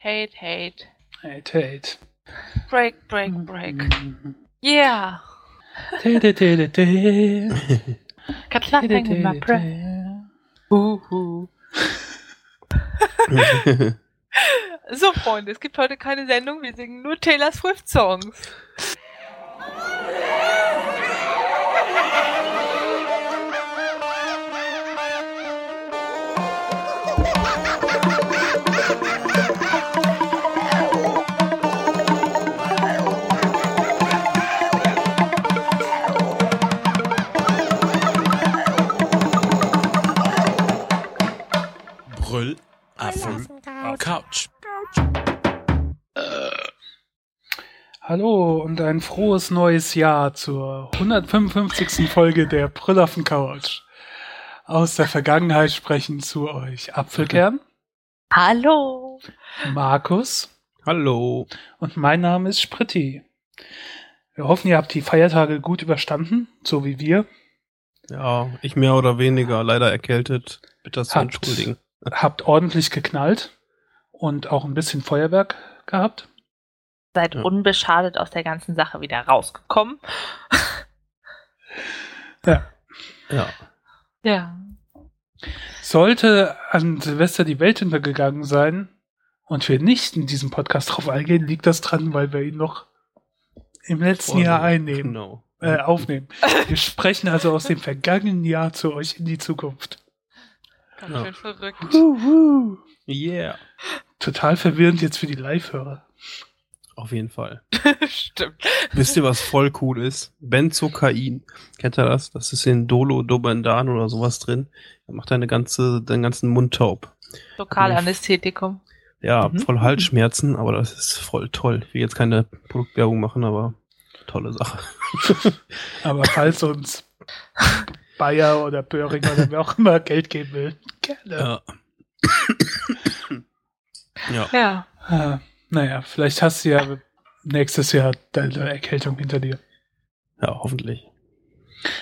Hate, hate. Hate, hate. Break, break, break. Yeah. Got nothing in my prayer. Uhu. So, Freunde, es gibt heute keine Sendung. Wir singen nur Taylor Swift Brüll Affen Couch. Hallo und ein frohes neues Jahr zur 155. Folge der Brüllaffen Couch. Aus der Vergangenheit sprechen zu euch Apfelkern, Hallo. Markus Hallo. und mein Name ist Spritti. Wir hoffen, ihr habt die Feiertage gut überstanden, so wie wir. Ja, ich mehr oder weniger leider erkältet. Bitte zu Habt. entschuldigen. Habt ordentlich geknallt und auch ein bisschen Feuerwerk gehabt. Seid Ja. unbeschadet aus der ganzen Sache wieder rausgekommen. Ja. Ja. Ja. Sollte an Silvester die Welt untergegangen sein und wir nicht in diesem Podcast drauf eingehen, liegt das dran, weil wir ihn noch im letzten Jahr einnehmen, Genau. äh, aufnehmen. Wir sprechen also aus dem vergangenen Jahr zu euch in die Zukunft. Ganz Ja. schön verrückt. Yeah. Total verwirrend jetzt für die Live-Hörer. Auf jeden Fall. Stimmt. Wisst ihr, was voll cool ist? Benzokain. Kennt ihr das? Das ist in Dolo, Dobendan oder sowas drin. Da macht deine ganze, deinen ganzen Mund taub. Lokalanästhetikum. Ja, Mhm. voll Halsschmerzen, aber das ist voll toll. Ich will jetzt keine Produktwerbung machen, aber tolle Sache. Aber falls uns Bayer oder Böhringer oder wer auch immer Geld geben will, gerne. Ja. ja. Ja. Ah, naja, vielleicht hast du ja nächstes Jahr deine Erkältung hinter dir. Ja, hoffentlich.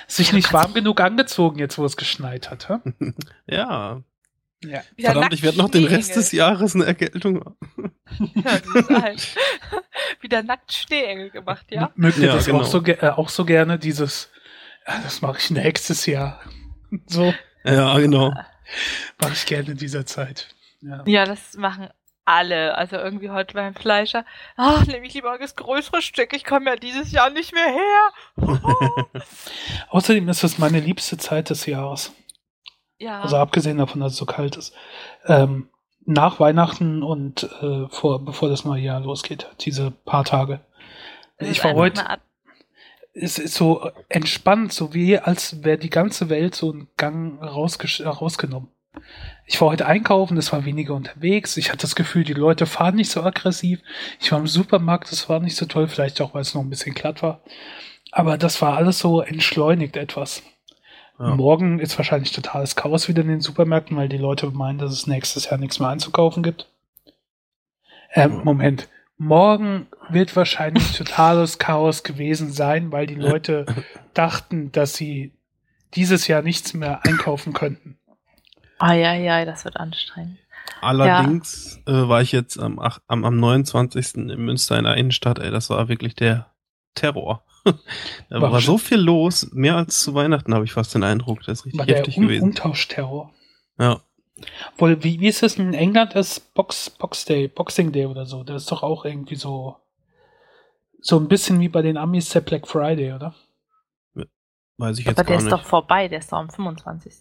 Sich nicht warm genug angezogen, jetzt wo es geschneit hat, hä? Ja. Ja. Verdammt, ich werde noch den Rest des. Jahres eine Erkältung haben. Ja, halt wieder nackt Schneeengel gemacht, ja? Mögt ihr Ja, das genau. auch, so, äh, auch so gerne, dieses, das mache ich nächstes Jahr. So Ja, genau. mache ich gerne in dieser Zeit. Ja. Ja, das machen alle. Also irgendwie heute beim Fleischer. Ach, nehme ich lieber das größere Stück. Ich komme ja dieses Jahr nicht mehr her. Außerdem ist das meine liebste Zeit des Jahres. ja. Also abgesehen davon, dass es so kalt ist. Ähm, nach Weihnachten und äh, vor, bevor das neue Jahr losgeht, diese paar Tage. Es Ich war heute, eine Art- es ist so entspannt, so wie als wäre die ganze Welt so einen Gang rausgenommen. Ich war heute einkaufen, es war weniger unterwegs. Ich hatte das Gefühl, die Leute fahren nicht so aggressiv. Ich war im Supermarkt, das war nicht so toll, vielleicht auch, weil es noch ein bisschen glatt war. Aber das war alles so entschleunigt etwas. Ja. Morgen ist wahrscheinlich totales Chaos wieder in den Supermärkten, weil die Leute meinen, dass es nächstes Jahr nichts mehr einzukaufen gibt. Ähm. Moment. Morgen wird wahrscheinlich totales Chaos gewesen sein, weil die Leute dachten, dass sie dieses Jahr nichts mehr einkaufen könnten. Ah, ja, ja, das wird anstrengend. Allerdings äh, war ich jetzt am, ach, am, am 29. in Münster in der Innenstadt. Ey, das war wirklich der Terror. da War war so viel los. Mehr als zu Weihnachten habe ich fast den Eindruck. Das ist richtig War der heftig Un gewesen. Umtauschterror. Ja. Wohl, wie, wie ist es in England, das Box, Box Day, Boxing Day oder so? Das ist doch auch irgendwie so, so ein bisschen wie bei den Amis der Black Friday, oder? Weiß ich jetzt Aber der gar ist nicht. doch vorbei, der ist doch am 25.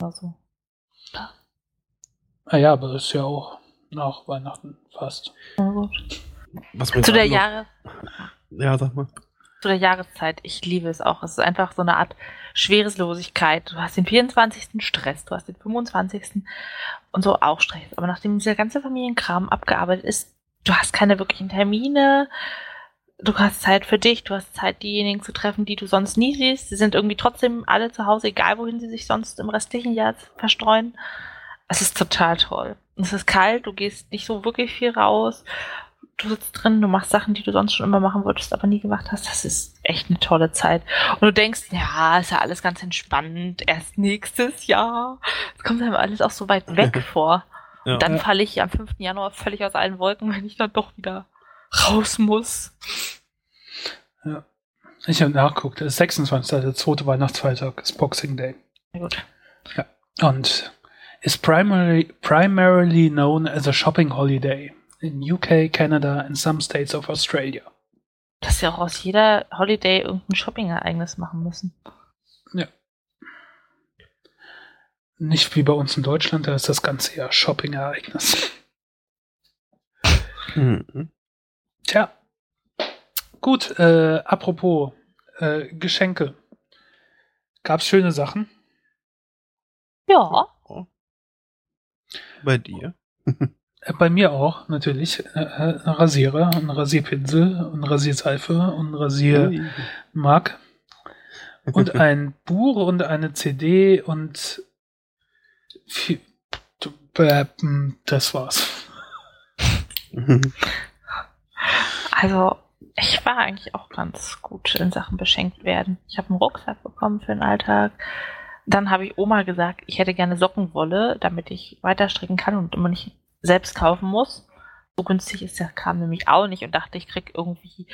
Oder so. Ah ja, aber das ist ja auch nach Weihnachten fast. Na gut. Was Zu der Jahre, Ja, sag mal. zu der Jahreszeit, ich liebe es auch. Es ist einfach so eine Art Schwereslosigkeit. Du hast den 24. Stress, du hast den 25. und so auch Stress. Aber nachdem dieser ganze Familienkram abgearbeitet ist, du hast keine wirklichen Termine, du hast Zeit für dich, du hast Zeit, diejenigen zu treffen, die du sonst nie siehst. Sie sind irgendwie trotzdem alle zu Hause, egal wohin sie sich sonst im restlichen Jahr verstreuen. Es ist total toll. Es ist kalt, du gehst nicht so wirklich viel raus. Du sitzt drin, du machst Sachen, die du sonst schon immer machen wolltest, aber nie gemacht hast. Das ist echt eine tolle Zeit. Und du denkst, ja, ist ja alles ganz entspannt. Erst nächstes Jahr. Es kommt einem alles auch so weit weg vor. Ja. Dann Ja. falle ich am 5. Januar völlig aus allen Wolken, wenn ich dann doch wieder raus muss. Ich habe nachgeguckt, es ist 26. der zweite Weihnachtsfeiertag, ist Boxing Day. Na gut. Und is primarily, primarily known as a shopping holiday in UK, Canada and some states of Australia. Dass wir auch aus jeder Holiday irgendein Shopping-Ereignis machen müssen. Nicht wie bei uns in Deutschland, da ist das Ganze ja Shopping-Ereignis. Mhm. Tja. Gut, äh, apropos äh, Geschenke. Gab's schöne Sachen? Ja. Bei dir? Äh, Bei mir auch, natürlich. Äh, äh, ein Rasierer, ein Rasierpinsel, ein Rasierseife und ein Rasiermark. Und ein Buch und eine CD und viel, das war's. Also, ich war eigentlich auch ganz gut in Sachen beschenkt werden. Ich habe einen Rucksack bekommen für den Alltag. Dann habe ich Oma gesagt, ich hätte gerne Sockenwolle, damit ich weiter stricken kann und immer nicht selbst kaufen muss. So günstig ist der Kram nämlich auch nicht und dachte, ich krieg irgendwie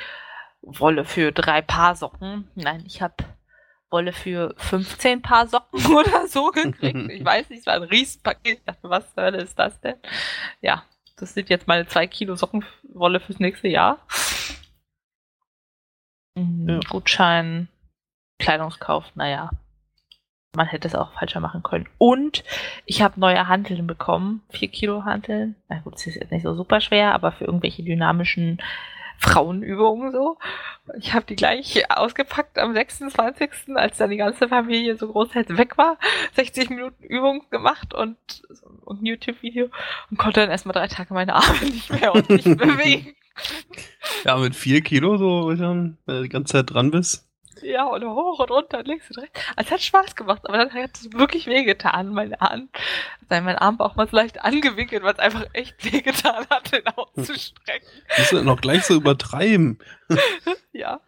Wolle für drei Paar Socken. Nein, ich habe Wolle für 15 Paar Socken oder so gekriegt. Ich weiß nicht, es war ein Riesenpaket. Ich dachte, was zur ist das denn? Ja, das sind jetzt meine zwei Kilo Sockenwolle fürs nächste Jahr. Mhm, Ja. Gutschein, Kleidungskauf, naja. Man hätte es auch falscher machen können. Und ich habe neue Hanteln bekommen. Vier Kilo Hanteln. Na gut, das ist jetzt nicht so super schwer, aber für irgendwelche dynamischen Frauenübungen so. Ich habe die gleich ausgepackt am 26., als dann die ganze Familie so großteils weg war. 60 Minuten Übung gemacht und, und ein YouTube-Video und konnte dann erstmal drei Tage meine Arme nicht mehr ordentlich bewegen. Ja, mit vier Kilo so, wenn du die ganze Zeit dran bist. Ja, und hoch und runter und links und rechts. Also, es hat Spaß gemacht, aber dann hat es wirklich wehgetan. Meine Hand, also mein Armbauch mal so leicht angewinkelt, weil es einfach echt wehgetan hat, den auszustrecken. Musst du noch gleich so übertreiben. Ja.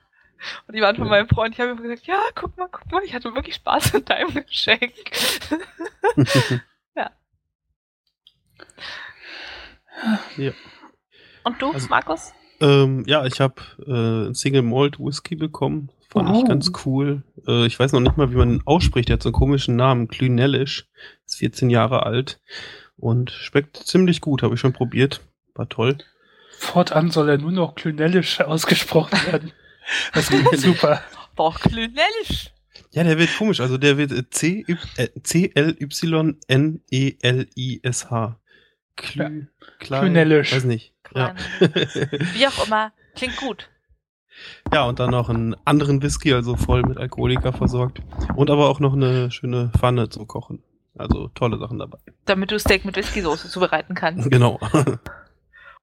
Und die waren von Ja. meinem Freund, ich habe ihm gesagt, ja, guck mal, guck mal, ich hatte wirklich Spaß mit deinem Geschenk. ja. Und du, Also- Markus? Ähm, ja, ich habe äh, Single Malt Whisky bekommen. Fand ich Oh. ganz cool. Äh, ich weiß noch nicht mal, wie man ihn ausspricht. Der hat so einen komischen Namen. Klünellisch. Ist 14 Jahre alt. Und schmeckt ziemlich gut. Habe ich schon probiert. War toll. Fortan soll er nur noch klünellisch ausgesprochen werden. Das klingt super. Doch, Klünellisch. Ja, der wird komisch. Also der wird C C-L-Y-N-E-L-I-S-H. Klü Klünellisch. Weiß nicht. Ja. Wie auch immer, klingt gut. Ja, und dann noch einen anderen Whisky, also voll mit Alkoholiker versorgt. Und aber auch noch eine schöne Pfanne zum Kochen. Also tolle Sachen dabei. Damit du Steak mit Whisky-Soße zubereiten kannst. Genau.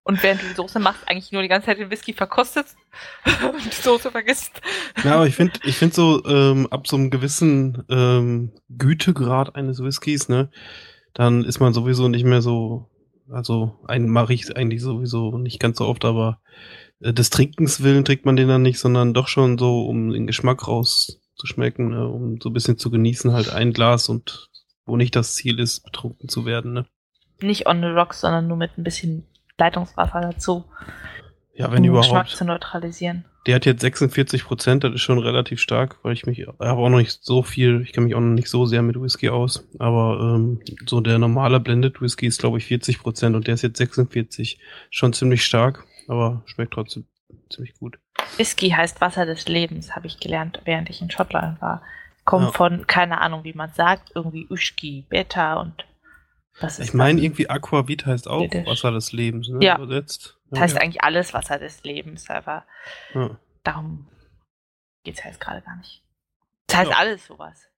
Und während du die Soße machst, eigentlich nur die ganze Zeit den Whisky verkostest und die Soße vergisst. Ja, aber ich finde, ich finde so ähm, ab so einem gewissen ähm, Gütegrad eines Whiskys, ne, dann ist man sowieso nicht mehr so, also einen mache ich eigentlich sowieso nicht ganz so oft, aber des Trinkens willen trinkt man den dann nicht, sondern doch schon so, um den Geschmack rauszuschmecken, ne, um so ein bisschen zu genießen, halt ein Glas und wo nicht das Ziel ist, betrunken zu werden, ne. Nicht on the rocks, sondern nur mit ein bisschen Leitungswasser dazu, Ja, wenn um den Geschmack überhaupt. zu neutralisieren. Der hat jetzt 46 Prozent, das ist schon relativ stark, weil ich mich, ich habe auch noch nicht so viel, ich kenne mich auch noch nicht so sehr mit Whisky aus, aber ähm, so der normale Blended Whisky ist glaube ich 40 Prozent und der ist jetzt 46, schon ziemlich stark, aber schmeckt trotzdem ziemlich gut. Whisky heißt Wasser des Lebens, habe ich gelernt, während ich in Schottland war. Kommt Ja. von, keine Ahnung, wie man sagt, irgendwie Uschki, Beta und was ist Ich meine irgendwie Aquavit heißt auch Britisch. Wasser des Lebens, ne? Ja. Übersetzt. Das heißt eigentlich alles Wasser des Lebens, aber ja. darum geht's ja jetzt gerade gar nicht. Das heißt Ja. alles sowas.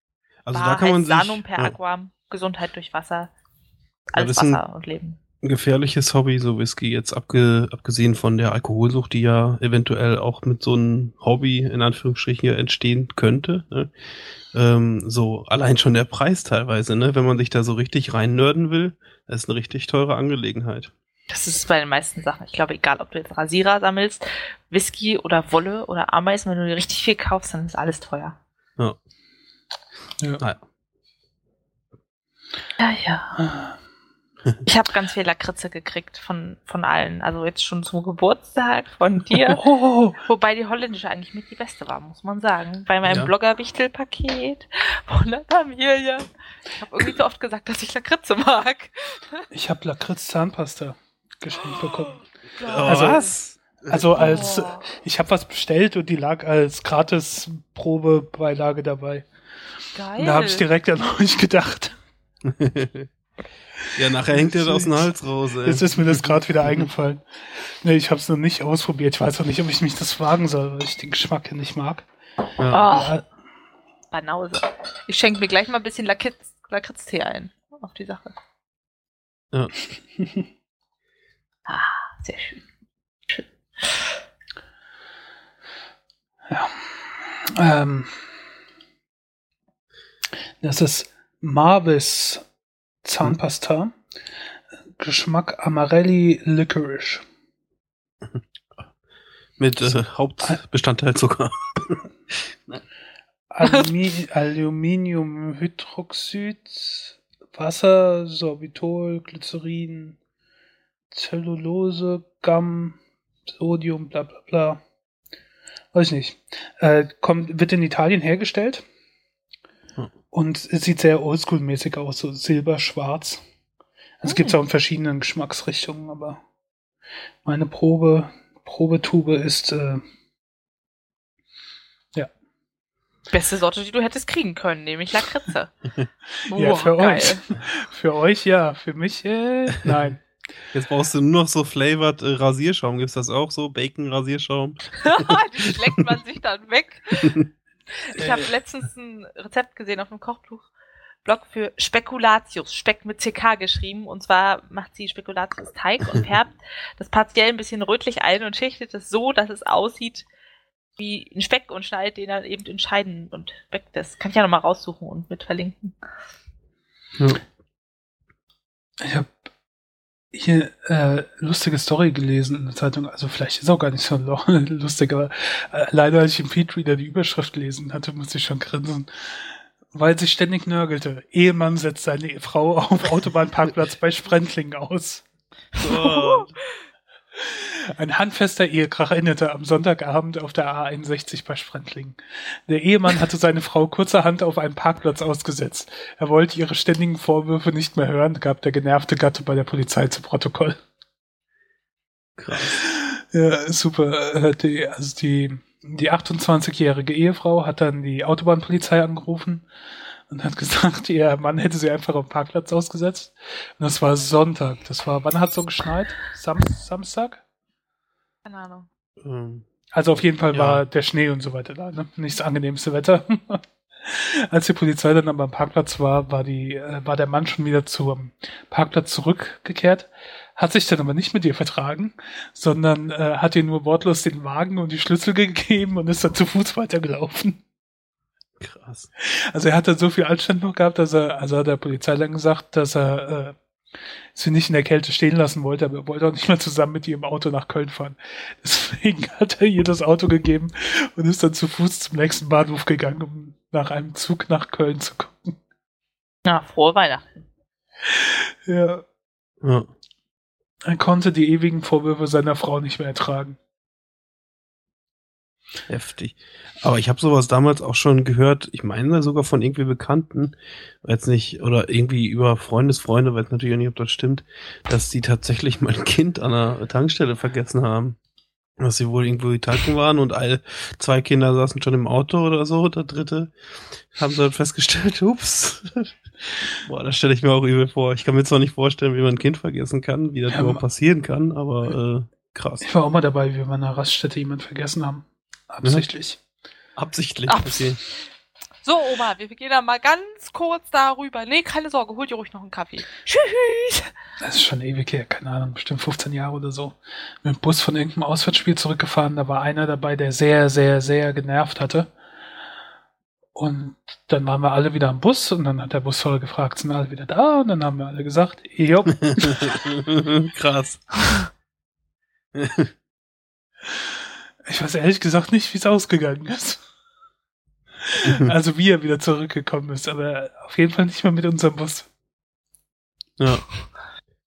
Also Bar da kann man heißt sich Sanum per ja, Aquam, Gesundheit durch Wasser, Ja, alles Wasser und Leben. Ein gefährliches Hobby, so Whisky, jetzt abge, abgesehen von der Alkoholsucht, die ja eventuell auch mit so einem Hobby in Anführungsstrichen hier entstehen könnte. Ne? Ähm, so allein schon der Preis teilweise, ne? wenn man sich da so richtig reinnörden will, das ist eine richtig teure Angelegenheit. Das ist bei den meisten Sachen. Ich glaube, egal, ob du jetzt Rasierer sammelst, Whisky oder Wolle oder Ameisen, wenn du dir richtig viel kaufst, dann ist alles teuer. Ja. Ah, ja. Ja, ja. Ich habe ganz viel Lakritze gekriegt von, von allen. Also jetzt schon zum Geburtstag von dir. Oh, Wobei die holländische eigentlich mit die beste war, muss man sagen. Bei meinem Ja. Blogger-Wichtel-Paket von der Familie. Ich habe irgendwie so oft gesagt, dass ich Lakritze mag. ich habe Lakritz Zahnpasta geschenkt bekommen. Oh, Also- was? Also als Oh. ich habe was bestellt und die lag als gratis Probebeilage dabei. Geil. Da habe ich direkt an euch gedacht. ja, nachher hängt dir das aus dem Hals raus, ey. Jetzt ist mir das gerade wieder eingefallen. Nee, ich habe es noch nicht ausprobiert. Ich weiß auch nicht, ob ich mich das wagen soll, weil ich den Geschmack ja nicht mag. Ja. Oh, Ja, Banause. Ich schenke mir gleich mal ein bisschen Lakritz, Lakritztee ein. Auf die Sache. Ja. Ah, sehr schön. Schön. ähm, das ist Marvis Zahnpasta. Geschmack Amarelli Licorice. Mit äh, Hauptbestandteil Zucker. Alumi Aluminiumhydroxid, Wasser, Sorbitol, Glycerin, Zellulose, Gamm, Sodium, bla bla bla. Weiß ich nicht. Äh, kommt, wird in Italien hergestellt. Und es sieht sehr oldschool-mäßig aus, so silber-schwarz. Also Hm. gibt es auch in verschiedenen Geschmacksrichtungen, aber meine Probe, Probetube ist äh, Beste Sorte, die du hättest kriegen können, nämlich Lakritze. Ja, Boah, für geil. euch. Für euch ja, für mich äh, nein. Jetzt brauchst du nur noch so flavored äh, Rasierschaum. Gibt's das auch so? Bacon-Rasierschaum? die schlägt man sich dann weg. Ich habe letztens ein Rezept gesehen auf dem Kochbuch. Blog für Spekulatius, Speck mit CK geschrieben. Und zwar macht sie Spekulatius Teig und färbt das partiell ein bisschen rötlich ein und schichtet es so, dass es aussieht wie ein Speck und schneidet den dann eben in Scheiden und backt das. Kann ich ja nochmal raussuchen und mit verlinken. Ich habe hier äh, lustige Story gelesen in der Zeitung. Also vielleicht ist auch gar nicht so lustig, aber äh, leider als ich im Feedreader die Überschrift gelesen hatte, musste ich schon grinsen. Weil sie ständig nörgelte. Ehemann setzt seine Frau auf Autobahnparkplatz bei Sprendling aus. Oh. Ein handfester Ehekrach endete am Sonntagabend auf der A61 bei Sprendling. Der Ehemann hatte seine Frau kurzerhand auf einen Parkplatz ausgesetzt. Er wollte ihre ständigen Vorwürfe nicht mehr hören, gab der genervte Gatte bei der Polizei zu Protokoll. Krass. Ja, super. Äh, Die, also die, die 28-jährige Ehefrau hat dann die Autobahnpolizei angerufen und hat gesagt, ihr Mann hätte sie einfach auf dem Parkplatz ausgesetzt. Und das war Sonntag. Das war, wann hat so geschneit? Sam Samstag? Keine Ahnung. Ähm, Also auf jeden Fall Ja. war der Schnee und so weiter da, ne? Nicht das angenehmste Wetter. Als die Polizei dann aber am Parkplatz war, war die, äh, war der Mann schon wieder zum Parkplatz zurückgekehrt, hat sich dann aber nicht mit ihr vertragen, sondern äh, hat ihr nur wortlos den Wagen und die Schlüssel gegeben und ist dann zu Fuß weitergelaufen. krass. Also er hat dann so viel Anstand noch gehabt, dass er, also hat der Polizei dann gesagt, dass er äh, sie nicht in der Kälte stehen lassen wollte, aber er wollte auch nicht mehr zusammen mit ihr im Auto nach Köln fahren. Deswegen hat er ihr das Auto gegeben und ist dann zu Fuß zum nächsten Bahnhof gegangen, um nach einem Zug nach Köln zu gucken. Na, frohe Weihnachten. Ja, Ja. er konnte die ewigen Vorwürfe seiner Frau nicht mehr ertragen. Heftig. Aber ich habe sowas damals auch schon gehört, ich meine sogar von irgendwie Bekannten, jetzt nicht, oder irgendwie über Freundesfreunde, weiß natürlich auch nicht, ob das stimmt, dass die tatsächlich mein Kind an der Tankstelle vergessen haben. Dass sie wohl irgendwo tanken waren und all, zwei Kinder saßen schon im Auto oder so, der dritte haben sie dann festgestellt, ups. Boah, das stelle ich mir auch übel vor. Ich kann mir zwar nicht vorstellen, wie man ein Kind vergessen kann, wie das Ja, überhaupt passieren kann, aber äh, krass. Ich war auch mal dabei, wie wir an einer Raststätte jemand vergessen haben. Absichtlich. Absichtlich. Ach, Okay. So, Oma, wir gehen da mal ganz kurz darüber. Nee, keine Sorge, hol dir ruhig noch einen Kaffee. Tschüss. Das ist schon ewig her, keine Ahnung, bestimmt 15 Jahre oder so. Mit dem Bus von irgendeinem Auswärtsspiel zurückgefahren, da war einer dabei, der sehr, sehr, sehr genervt hatte. Und dann waren wir alle wieder am Bus und dann hat der Busfahrer gefragt, sind alle wieder da? Und dann haben wir alle gesagt, jo. Krass. Ich weiß ehrlich gesagt nicht, wie es ausgegangen ist. Also wie er wieder zurückgekommen ist, aber auf jeden Fall nicht mehr mit unserem Bus. Ja.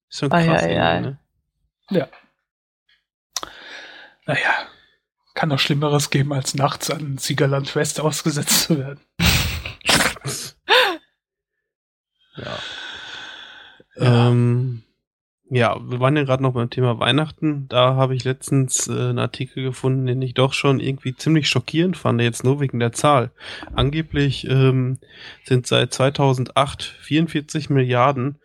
Ist schon krass. ei, irgendwie, ei. ne? Ja. Naja, kann noch Schlimmeres geben, als nachts an Siegerland West ausgesetzt zu werden. Ja. Ja. Ähm, ja, wir waren ja gerade noch beim Thema Weihnachten. Da habe ich letztens äh, einen Artikel gefunden, den ich doch schon irgendwie ziemlich schockierend fand, jetzt nur wegen der Zahl. Angeblich ähm, sind seit 2008 44 Milliarden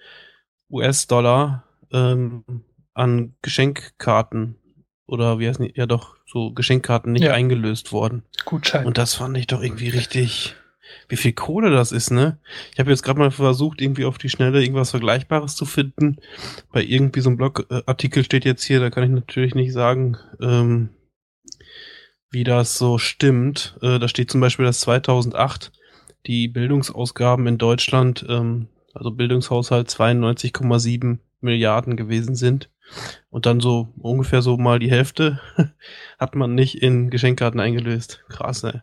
US-Dollar ähm, an Geschenkkarten oder wie heißt nicht, ja doch, so Geschenkkarten nicht Ja. eingelöst worden. Gutschein. Und das fand ich doch irgendwie richtig, wie viel Kohle das ist, ne? Ich habe jetzt gerade mal versucht, irgendwie auf die Schnelle irgendwas Vergleichbares zu finden. Bei irgendwie so einem Blogartikel steht jetzt hier, da kann ich natürlich nicht sagen, ähm, wie das so stimmt. Äh, da steht zum Beispiel, dass 2008 die Bildungsausgaben in Deutschland, ähm, also Bildungshaushalt 92,7 Milliarden gewesen sind. Und dann so ungefähr so mal die Hälfte hat man nicht in Geschenkkarten eingelöst. Krass, ey.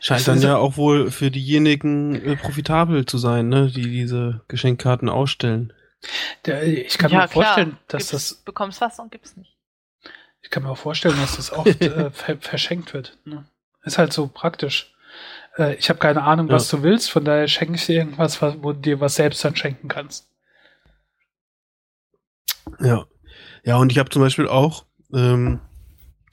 Scheint Das dann ja auch wohl für diejenigen äh, profitabel zu sein, ne, die diese Geschenkkarten ausstellen. Der, ich kann mir vorstellen, dass Gibt's, das, Bekommst was und gibt's nicht. ich kann mir auch vorstellen, dass das oft äh, ver verschenkt wird. Ne? Ist halt so praktisch. Äh, ich habe keine Ahnung, was du willst, von daher schenke ich dir irgendwas, was- wo du dir was selbst dann schenken kannst. Ja. Ja, und ich habe zum Beispiel auch, ähm,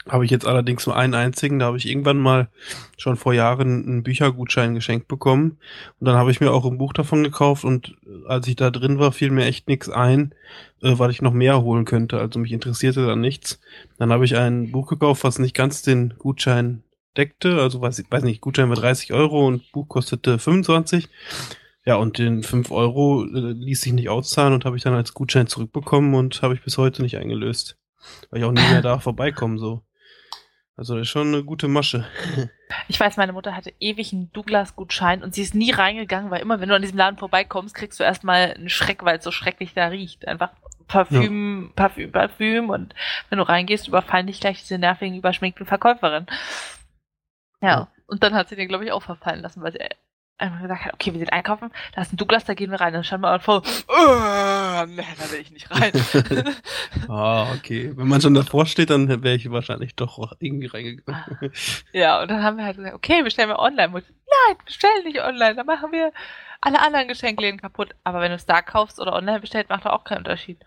habe ich jetzt allerdings nur einen einzigen, da habe ich irgendwann mal schon vor Jahren einen Büchergutschein geschenkt bekommen. Und dann habe ich mir auch ein Buch davon gekauft und äh, als ich da drin war, fiel mir echt nichts ein, äh, weil ich noch mehr holen könnte. Also mich interessierte dann nichts. Dann habe ich ein Buch gekauft, was nicht ganz den Gutschein deckte. Also weiß ich weiß nicht, Gutschein war 30 Euro und Buch kostete 25. Ja, und den 5 Euro äh, ließ sich nicht auszahlen und habe ich dann als Gutschein zurückbekommen und habe ich bis heute nicht eingelöst. Weil ich auch nie mehr da vorbeikomme, so. Also das ist schon eine gute Masche. Ich weiß, meine Mutter hatte ewig einen Douglas-Gutschein und sie ist nie reingegangen, weil immer, wenn du an diesem Laden vorbeikommst, kriegst du erstmal einen Schreck, weil es so schrecklich da riecht. Einfach Parfüm, Parfüm, Parfüm und wenn du reingehst, überfallen dich gleich diese nervigen, überschminkten Verkäuferin. Ja, Ja. und dann hat sie den, glaube ich, auch verfallen lassen, weil sie einfach gesagt hat, okay, wir sind einkaufen, da ist ein Douglas, da gehen wir rein. Dann stand man vor, oh, nee, da will ich nicht rein. ah, okay. Wenn man schon davor steht, dann wäre ich wahrscheinlich doch auch irgendwie reingegangen. Ja, und dann haben wir halt gesagt, okay, bestellen wir online. Und, Nein, bestell nicht online, dann machen wir alle anderen Geschenkläden kaputt. Aber wenn du es da kaufst oder online bestellt, macht da auch keinen Unterschied.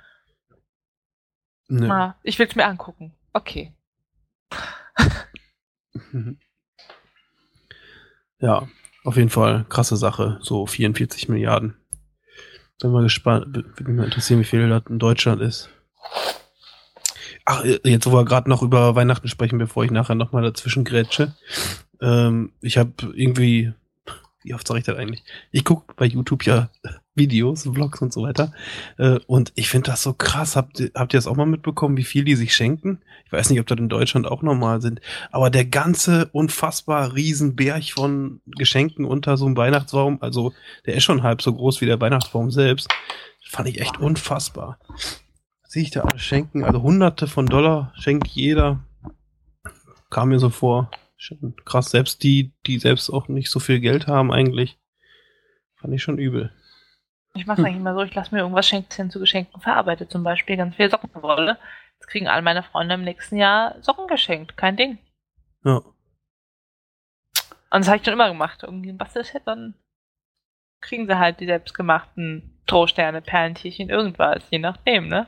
Nö. Ah, ich will es mir angucken. Okay. Ja, auf jeden Fall krasse Sache. So 44 Milliarden. Bin mal gespannt, würde mich mal interessieren, wie viel das in Deutschland ist. Ach, äh, jetzt wo wir gerade noch über Weihnachten sprechen, bevor ich nachher nochmal dazwischen grätsche. Ähm, ich habe irgendwie, wie oft sage ich das eigentlich? Ich gucke bei YouTube ja Videos, Vlogs und so weiter. Äh, und ich finde das so krass. Habt ihr, habt ihr das auch mal mitbekommen, wie viel die sich schenken? Ich weiß nicht, ob das in Deutschland auch normal sind. Aber der ganze unfassbar Riesenberg von Geschenken unter so einem Weihnachtsbaum, also der ist schon halb so groß wie der Weihnachtsbaum selbst, fand ich echt unfassbar. Sehe ich da alles schenken, also hunderte von Dollar schenkt jeder. Kam mir so vor. Schon krass, selbst die, die selbst auch nicht so viel Geld haben eigentlich. Fand ich schon übel. Ich mache es eigentlich immer so, ich lasse mir irgendwas Schenkchen zu Geschenken verarbeitet. Zum Beispiel ganz viel Sockenwolle. Jetzt kriegen all meine Freunde im nächsten Jahr Socken geschenkt. Kein Ding. Ja. Und das habe ich schon immer gemacht. Irgendwie ein Bastelset, dann kriegen sie halt die selbstgemachten Strohsterne, Perlentierchen, irgendwas. Je nachdem, ne?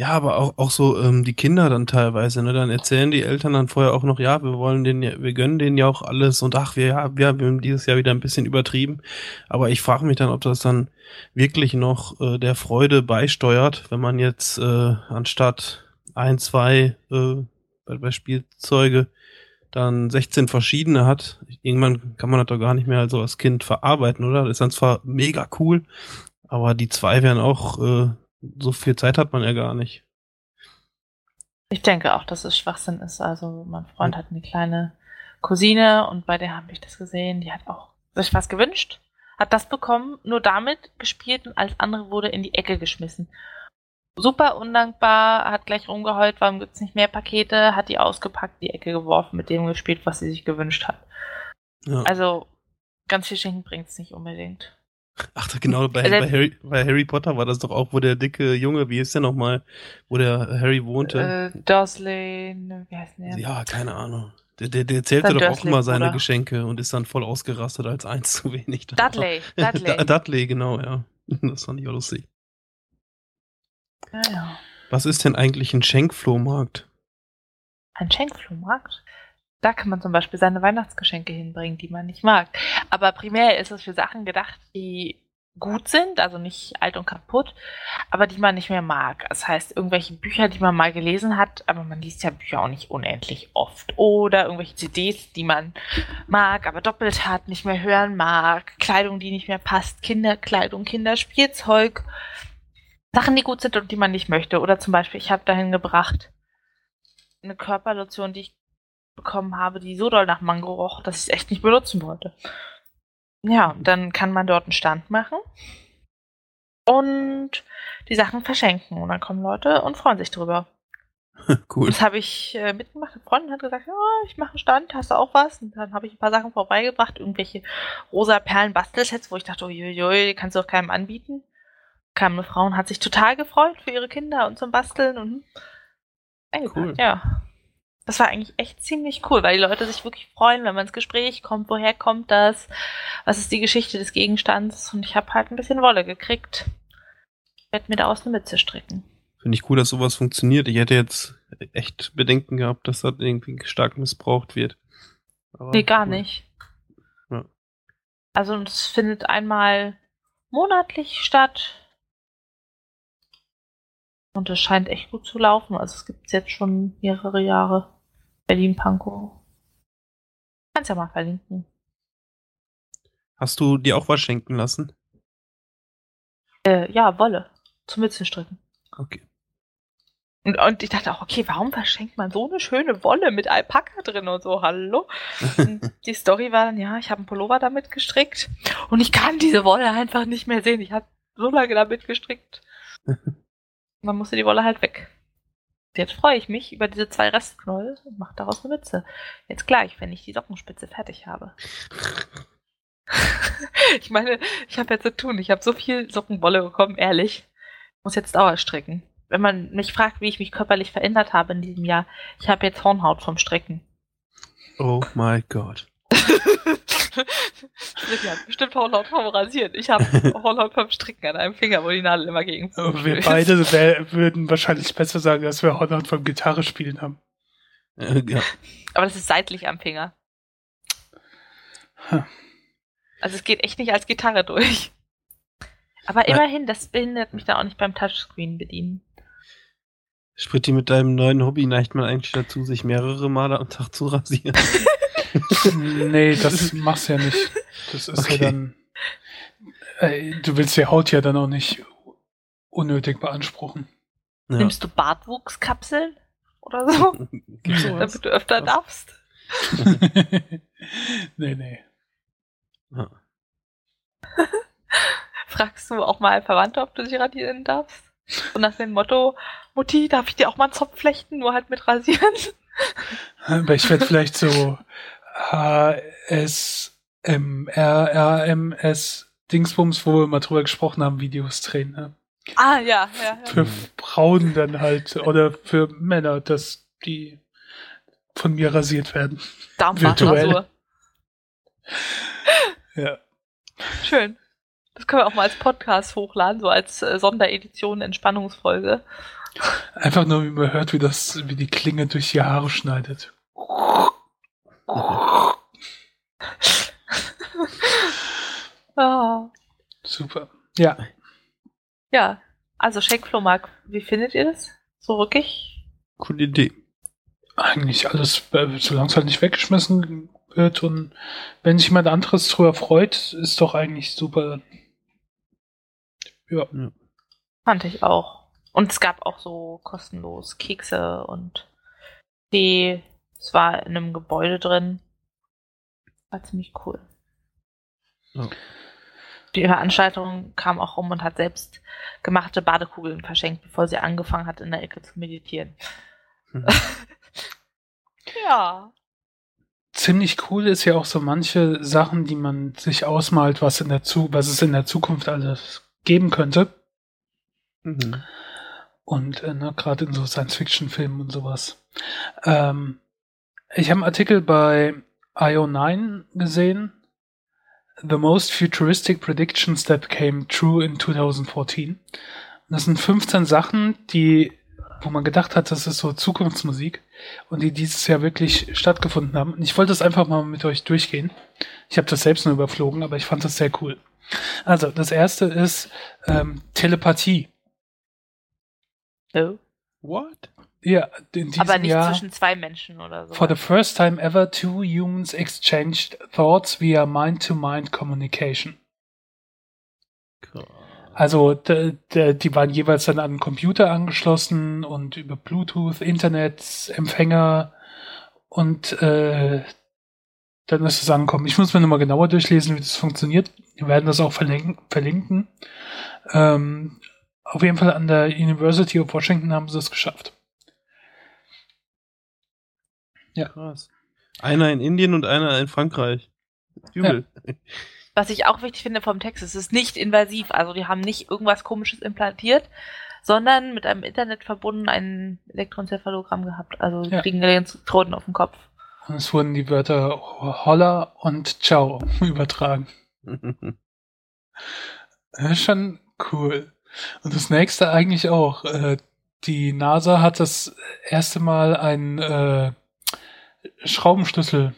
Ja, aber auch, auch so ähm, die Kinder dann teilweise, ne? Dann erzählen die Eltern dann vorher auch noch, ja, wir wollen den wir gönnen denen ja auch alles und ach, wir, ja, wir haben dieses Jahr wieder ein bisschen übertrieben. Aber ich frage mich dann, ob das dann wirklich noch äh, der Freude beisteuert, wenn man jetzt äh, anstatt ein, zwei äh, bei, bei Spielzeuge dann 16 verschiedene hat. Irgendwann kann man das doch gar nicht mehr so als Kind verarbeiten, oder? Das ist dann zwar mega cool, aber die zwei wären auch äh, so viel Zeit hat man ja gar nicht. Ich denke auch, dass es Schwachsinn ist. Also mein Freund hat eine kleine Cousine und bei der habe ich das gesehen. Die hat auch sich was gewünscht, hat das bekommen, nur damit gespielt und alles andere wurde in die Ecke geschmissen. Super undankbar, hat gleich rumgeheult, warum gibt's nicht mehr Pakete, hat die ausgepackt, die Ecke geworfen, mit dem gespielt, was sie sich gewünscht hat. Ja. Also ganz viel Schenken bringt's nicht unbedingt. Ach, genau, bei, Äh, bei, Harry, bei Harry Potter war das doch auch, wo der dicke Junge, wie ist der nochmal, wo der Harry wohnte. Äh, Dursley, wie heißt der? ja, keine Ahnung. Der, der, der zählte doch auch immer seine Bruder. Geschenke und ist dann voll ausgerastet, als eins zu wenig. Dudley, Dudley. Du- Dudley, genau, ja. Das fand ich auch lustig. ja, ja. Was ist denn eigentlich ein Schenkflohmarkt? Ein Schenkflohmarkt. Da kann man zum Beispiel seine Weihnachtsgeschenke hinbringen, die man nicht mag. Aber primär ist es für Sachen gedacht, die gut sind, also nicht alt und kaputt, aber die man nicht mehr mag. Das heißt, irgendwelche Bücher, die man mal gelesen hat, aber man liest ja Bücher auch nicht unendlich oft. Oder irgendwelche CDs, die man mag, aber doppelt hat, nicht mehr hören mag. Kleidung, die nicht mehr passt. Kinderkleidung, Kinderspielzeug. Sachen, die gut sind und die man nicht möchte. Oder zum Beispiel, ich habe dahin gebracht eine Körperlotion, die ich bekommen habe, die so doll nach Mango roch, dass ich es echt nicht benutzen wollte. Ja, dann kann man dort einen Stand machen und die Sachen verschenken. Und dann kommen Leute und freuen sich drüber. cool. Das habe ich äh, mitgemacht. Eine Freundin hat gesagt, ja, ich mache einen Stand, hast du auch was? Und dann habe ich ein paar Sachen vorbeigebracht, irgendwelche rosa Perlen Bastelsets, wo ich dachte, uiuiui, kannst du auch keinem anbieten. Kam eine Frau und hat sich total gefreut für ihre Kinder und zum Basteln und eingepackt, Cool. ja. Das war eigentlich echt ziemlich cool, weil die Leute sich wirklich freuen, wenn man ins Gespräch kommt, woher kommt das, was ist die Geschichte des Gegenstands und ich habe halt ein bisschen Wolle gekriegt. Ich werde mir daraus eine Mütze stricken. Finde ich cool, dass sowas funktioniert. Ich hätte jetzt echt Bedenken gehabt, dass das irgendwie stark missbraucht wird. Aber Nee, gar cool. nicht. Ja. Also es findet einmal monatlich statt. Und es scheint echt gut zu laufen. Also es gibt es jetzt schon mehrere Jahre. Berlin Pankow. Kannst ja mal verlinken. Hast du dir auch was schenken lassen? Äh, ja, Wolle. Zum Mützenstricken. Okay. Und, und ich dachte auch, okay, warum verschenkt man so eine schöne Wolle mit Alpaka drin und so? Hallo? Und die Story war dann, ja, ich habe einen Pullover damit gestrickt und ich kann diese Wolle einfach nicht mehr sehen. Ich habe so lange damit gestrickt. Man musste die Wolle halt weg. Jetzt freue ich mich über diese zwei Restknäuel und mache daraus eine Mütze. Jetzt gleich, wenn ich die Sockenspitze fertig habe. ich meine, ich habe ja zu tun. Ich habe so viel Sockenwolle bekommen, ehrlich. Muss jetzt Dauer stricken. Wenn man mich fragt, wie ich mich körperlich verändert habe in diesem Jahr, ich habe jetzt Hornhaut vom Stricken. Oh my God. Steffi hat bestimmt Hornhaut vom Rasieren. Ich habe Hornhaut vom Stricken an einem Finger, wo die Nadel immer gegen Wir beide wär, würden wahrscheinlich besser sagen, dass wir Hornhaut vom Gitarre spielen haben. Äh, ja. Aber das ist seitlich am Finger. Hm. Also es geht echt nicht als Gitarre durch. Aber immerhin, das behindert mich dann auch nicht beim Touchscreen bedienen. Spritti, mit deinem neuen Hobby neigt man eigentlich dazu, sich mehrere Male am Tag zu rasieren. nee, das machst du ja nicht. Das ist Okay. ja dann. Äh, du willst die Haut ja dann auch nicht unnötig beanspruchen. Ja. Nimmst du Bartwuchskapseln oder so, damit du öfter Was? darfst? nee, nee. Ja. Fragst du auch mal Verwandte, ob du sie rasieren darfst? So nach dem Motto, Mutti, darf ich dir auch mal einen Zopf flechten, nur halt mit rasieren? Aber ich werde vielleicht so HSMRRMS Dingsbums, wo wir mal drüber gesprochen haben, Videos drehen. Ne? Ah, ja, ja, ja. Für Mhm. Frauen dann halt oder für Männer, dass die von mir rasiert werden. Darmfarbrasur. Ja. Schön. Das können wir auch mal als Podcast hochladen, so als äh, Sonderedition Entspannungsfolge. Einfach nur, wie man hört, wie das, wie die Klinge durch die Haare schneidet. Ah. Super. Ja. Ja, also Schenkflohmarkt, wie findet ihr das? So wirklich? Coole Idee. Eigentlich alles, solange es halt nicht weggeschmissen wird und wenn sich jemand anderes drüber freut, ist doch eigentlich super. Ja. Fand ich auch. Und es gab auch so kostenlos Kekse und Tee. Es war in einem Gebäude drin. War ziemlich cool. Ja. Die Veranstaltung kam auch rum und hat selbst gemachte Badekugeln verschenkt, bevor sie angefangen hat, in der Ecke zu meditieren. Mhm. Ja. ziemlich cool ist ja auch so manche Sachen, die man sich ausmalt, was in der Zu was es in der Zukunft alles geben könnte. Mhm. Und äh, ne, gerade in so Science-Fiction-Filmen und sowas. Ähm, ich habe einen Artikel bei IO9 gesehen. The most futuristic predictions that came true in 2014. Und das sind 15 Sachen, die, wo man gedacht hat, das ist so Zukunftsmusik und die dieses Jahr wirklich stattgefunden haben. Und ich wollte das einfach mal mit euch durchgehen. Ich habe das selbst nur überflogen, aber ich fand das sehr cool. Also, das erste ist ähm, Telepathie. Oh. What? Ja, in diesem Aber nicht Jahr. zwischen zwei Menschen oder so. For the first time ever, two humans exchanged thoughts via mind-to-mind communication. Krass. Also die waren jeweils dann an einen Computer angeschlossen und über Bluetooth, Internet, Empfänger und äh, dann ist es angekommen. Ich muss mir nochmal genauer durchlesen, wie das funktioniert. Wir werden das auch verlinken. verlinken. Ähm, auf jeden Fall an der University of Washington haben sie es geschafft. Krass. Einer in Indien und einer in Frankreich. Übel. Was ich auch wichtig finde vom Text, es ist nicht invasiv. Also die haben nicht irgendwas komisches implantiert, sondern mit einem Internet verbunden ein Elektroenzephalogramm gehabt. Also die Ja. kriegen Elektroden auf den Kopf. Und es wurden die Wörter Holla und Ciao übertragen. Das ist schon cool. Und das nächste eigentlich auch. Äh, die NASA hat das erste Mal einen äh, Schraubenschlüssel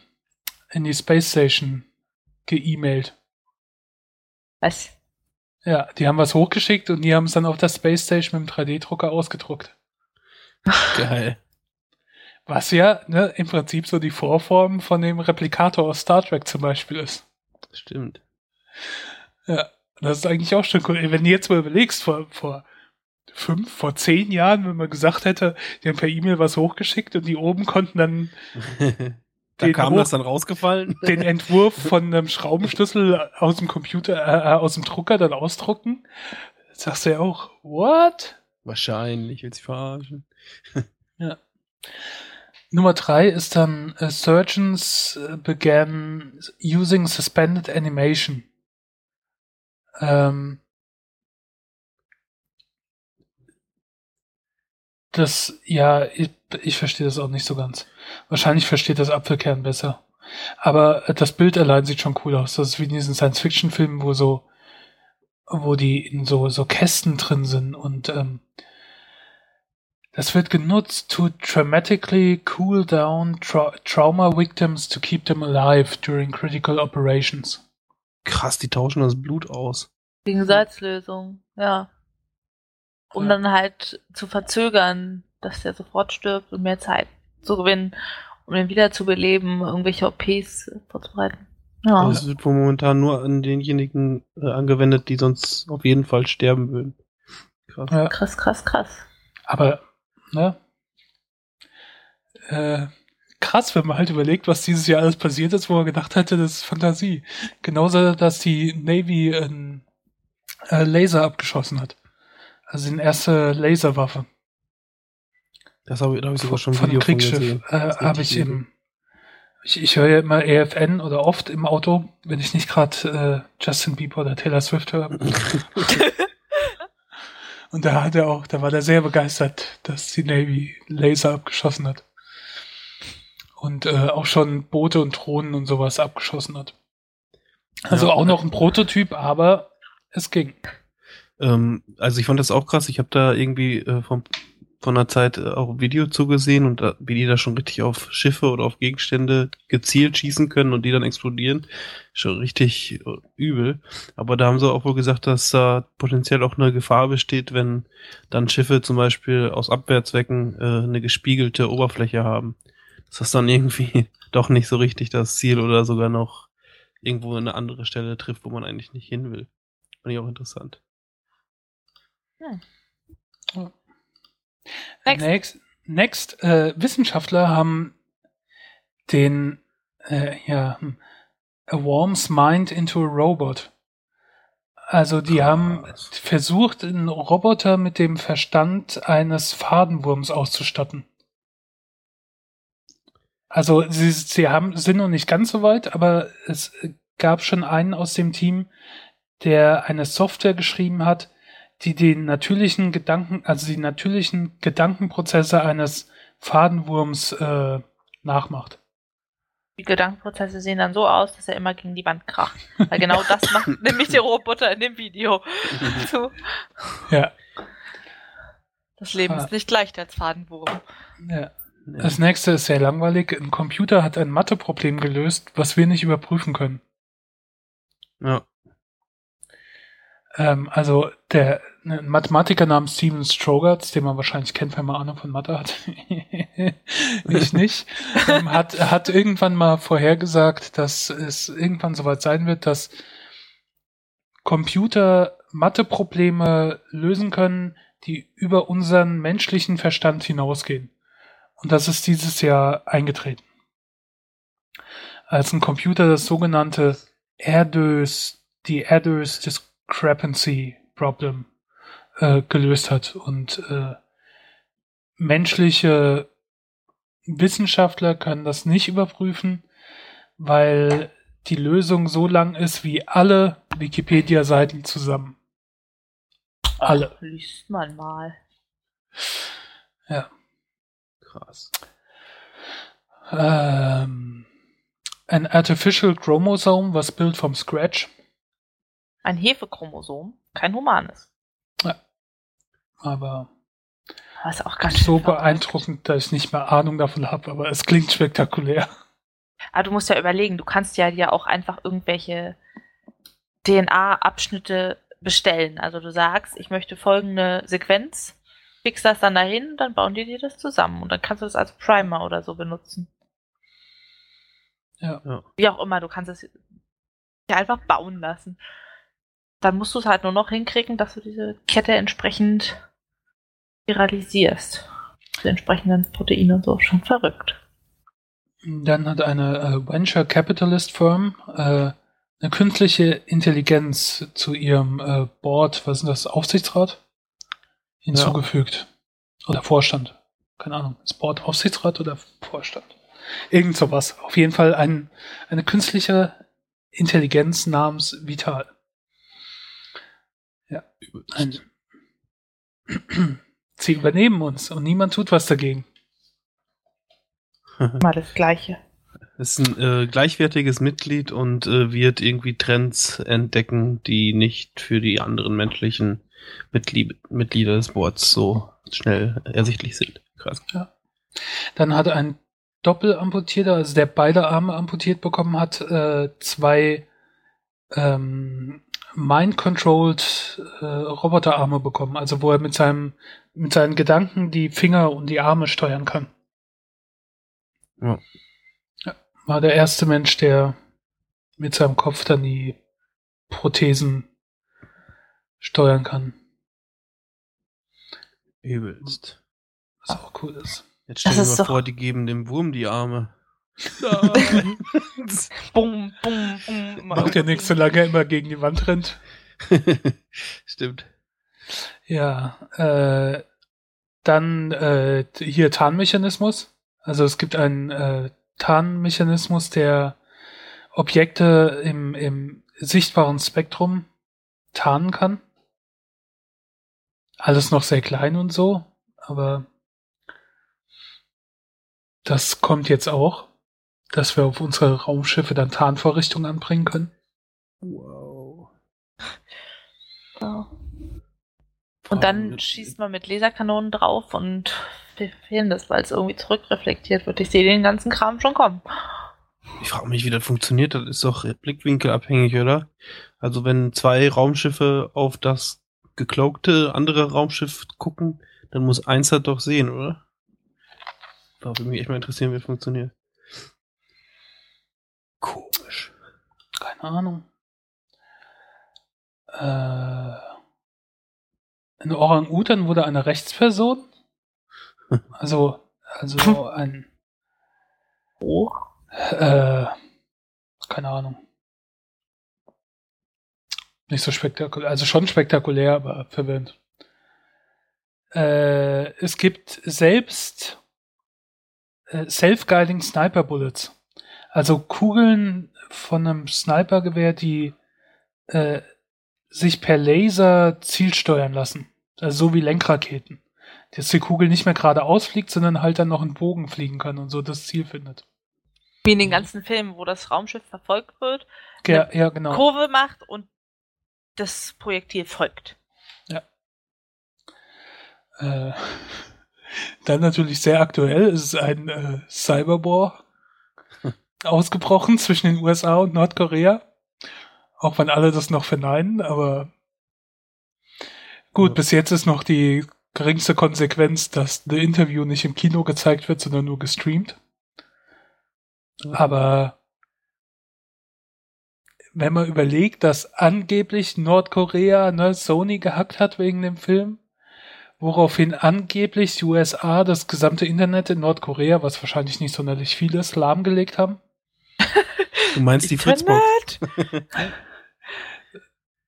in die Space Station geemailt. Was? Ja, die haben was hochgeschickt und die haben es dann auf der Space Station mit dem 3D-Drucker ausgedruckt. Geil. Was ja ne, im Prinzip so die Vorform von dem Replikator aus Star Trek zum Beispiel ist. Stimmt. Ja, das ist eigentlich auch schon cool. Wenn du jetzt mal überlegst, vor, vor fünf, vor zehn Jahren, wenn man gesagt hätte, die haben per E-Mail was hochgeschickt und die oben konnten dann da Den kam hoch- das dann rausgefallen. den Entwurf von einem Schraubenschlüssel aus dem Computer, äh, aus dem Drucker dann ausdrucken. Jetzt sagst du ja auch, what? Wahrscheinlich, will sich verarschen. Nummer drei ist dann äh, Surgeons äh, began using suspended animation. Ähm, das, ja, ich, ich verstehe das auch nicht so ganz. Wahrscheinlich versteht das Apfelkern besser. Aber äh, das Bild allein sieht schon cool aus. Das ist wie in diesen Science-Fiction-Filmen, wo so, wo die in so, so Kästen drin sind und ähm, das wird genutzt to dramatically cool down tra trauma victims to keep them alive during critical operations. Krass, die tauschen das Blut aus. Wegen Salzlösung, ja. Um Ja. dann halt zu verzögern, dass der sofort stirbt und mehr Zeit zu gewinnen, um ihn wieder zu beleben, irgendwelche OPs vorzubereiten. Ja. Das wird wohl momentan nur an denjenigen äh, angewendet, die sonst auf jeden Fall sterben würden. Krass. Ja, Krass, krass, krass. aber, ne? Äh, krass, wenn man halt überlegt, was dieses Jahr alles passiert ist, wo man gedacht hätte, das ist Fantasie. Genauso, dass die Navy einen äh, Laser abgeschossen hat. Also die erste Laserwaffe. Das habe da hab ich sogar schon von Video von Kriegsschiff äh, habe ich im ich, ich höre ja immer EFN oder oft im Auto, wenn ich nicht gerade äh, Justin Bieber oder Taylor Swift höre. Und da hat er auch, da war der sehr begeistert, dass die Navy Laser abgeschossen hat. Und äh, auch schon Boote und Drohnen und sowas abgeschossen hat. Also Ja. auch noch ein Prototyp, aber es ging. Ähm, also ich fand das auch krass. Ich habe da irgendwie äh, von, von einer Zeit äh, auch Video zugesehen und da, wie die da schon richtig auf Schiffe oder auf Gegenstände gezielt schießen können und die dann explodieren. Schon richtig äh, übel. Aber da haben sie auch wohl gesagt, dass da potenziell auch eine Gefahr besteht, wenn dann Schiffe zum Beispiel aus Abwehrzwecken äh, eine gespiegelte Oberfläche haben. Dass das dann irgendwie doch nicht so richtig das Ziel oder sogar noch irgendwo eine andere Stelle trifft, wo man eigentlich nicht hin will. Fand ich auch interessant. Next. Next, next äh, Wissenschaftler haben den äh, ja, hm, A Worm's Mind into a Robot. Also die haben Krass. versucht, einen Roboter mit dem Verstand eines Fadenwurms auszustatten. Also sie, sie haben, sind noch nicht ganz so weit, aber es gab schon einen aus dem Team, der eine Software geschrieben hat, die den natürlichen Gedanken, also die natürlichen Gedankenprozesse eines Fadenwurms äh, nachmacht. Die Gedankenprozesse sehen dann so aus, dass er immer gegen die Wand kracht. Weil genau das macht nämlich der Roboter in dem Video. so. Ja. Das Leben ist nicht leicht als Fadenwurm. Ja. Das nächste ist sehr langweilig. Ein Computer hat ein Matheproblem gelöst, was wir nicht überprüfen können. Ja. Ähm, also der ein Mathematiker namens Steven Strogatz, den man wahrscheinlich kennt, wenn man Ahnung von Mathe hat, ich nicht, ähm, hat, hat irgendwann mal vorhergesagt, dass es irgendwann soweit sein wird, dass Computer Matheprobleme lösen können, die über unseren menschlichen Verstand hinausgehen. Und das ist dieses Jahr eingetreten. Als ein Computer das sogenannte Erdös, die Erdös Discrepancy Problem äh, gelöst hat. Und äh, menschliche Wissenschaftler können das nicht überprüfen, weil die Lösung so lang ist wie alle Wikipedia-Seiten zusammen. Alle. Ach, liest man mal. Ja. Krass. Ähm, an artificial chromosome was built from scratch. Ein Hefechromosom, kein humanes. Aber das auch ganz so beeindruckend, dass ich nicht mehr Ahnung davon habe, aber es klingt spektakulär. Aber ah, du musst ja überlegen, du kannst ja dir auch einfach irgendwelche DNA-Abschnitte bestellen. Also du sagst, ich möchte folgende Sequenz, fix das dann dahin, dann bauen die dir das zusammen und dann kannst du das als Primer oder so benutzen. Ja. ja. Wie auch immer, du kannst es ja einfach bauen lassen. Dann musst du es halt nur noch hinkriegen, dass du diese Kette entsprechend viralisierst. Die entsprechenden Proteine und so. Schon verrückt. Dann hat eine äh, Venture Capitalist Firm äh, eine künstliche Intelligenz zu ihrem äh, Board, was ist das, Aufsichtsrat, hinzugefügt. Ja. Oder Vorstand. Keine Ahnung. Ist Board Aufsichtsrat oder Vorstand? Irgend sowas. Auf jeden Fall ein, eine künstliche Intelligenz namens Vital. Ja. Ein, Sie übernehmen uns und niemand tut was dagegen. Mal das Gleiche. Ist ein äh, gleichwertiges Mitglied und äh, wird irgendwie Trends entdecken, die nicht für die anderen menschlichen Mitglied Mitglieder des Boards so schnell ersichtlich sind. Krass. Ja. Dann hat ein Doppelamputierter, also der beide Arme amputiert bekommen hat, äh, zwei ähm, mind-controlled äh, Roboterarme bekommen, also wo er mit seinem mit seinen Gedanken die Finger und die Arme steuern kann. Ja. War der erste Mensch, der mit seinem Kopf dann die Prothesen steuern kann. Übelst. Was auch cool ist. Jetzt stell dir mal vor, die geben dem Wurm die Arme. bum, bum, bum. Macht ja nichts, solange er immer gegen die Wand rennt. Stimmt. Ja, äh, dann äh, hier Tarnmechanismus. Also es gibt einen äh, Tarnmechanismus, der Objekte im, im sichtbaren Spektrum tarnen kann. Alles noch sehr klein und so, aber das kommt jetzt auch, dass wir auf unsere Raumschiffe dann Tarnvorrichtungen anbringen können. Wow. Und dann schießt man mit Laserkanonen drauf und wir fehlen das, weil es irgendwie zurückreflektiert wird. Ich sehe den ganzen Kram schon kommen. Ich frage mich, wie das funktioniert. Das ist doch blickwinkelabhängig, oder? Also wenn zwei Raumschiffe auf das gekloakte andere Raumschiff gucken, dann muss eins das doch sehen, oder? Da würde mich echt mal interessieren, wie das funktioniert. Komisch. Keine Ahnung. Äh ein Orang-Utan wurde eine Rechtsperson. Also, also ein. Oh. Äh, keine Ahnung. Nicht so spektakulär. Also schon spektakulär, aber verwirrend. Äh, es gibt selbst äh, Self-Guiding Sniper Bullets. Also Kugeln von einem Snipergewehr, die äh, sich per Laser zielsteuern lassen. Also so wie Lenkraketen. Dass die Kugel nicht mehr geradeaus fliegt, sondern halt dann noch einen Bogen fliegen kann und so das Ziel findet. Wie in den ganzen Filmen, wo das Raumschiff verfolgt wird, Ja, ja genau. Kurve macht und das Projektil folgt. Äh, dann natürlich sehr aktuell ist ein äh, Cyberwar ausgebrochen zwischen den USA und Nordkorea. Auch wenn alle das noch verneinen, aber gut, Ja. bis jetzt ist noch die geringste Konsequenz, dass The Interview nicht im Kino gezeigt wird, sondern nur gestreamt. Aber wenn man überlegt, dass angeblich Nordkorea ne, Sony gehackt hat wegen dem Film, woraufhin angeblich die USA das gesamte Internet in Nordkorea, was wahrscheinlich nicht sonderlich viel ist, lahmgelegt haben. Du meinst die Fritzbox?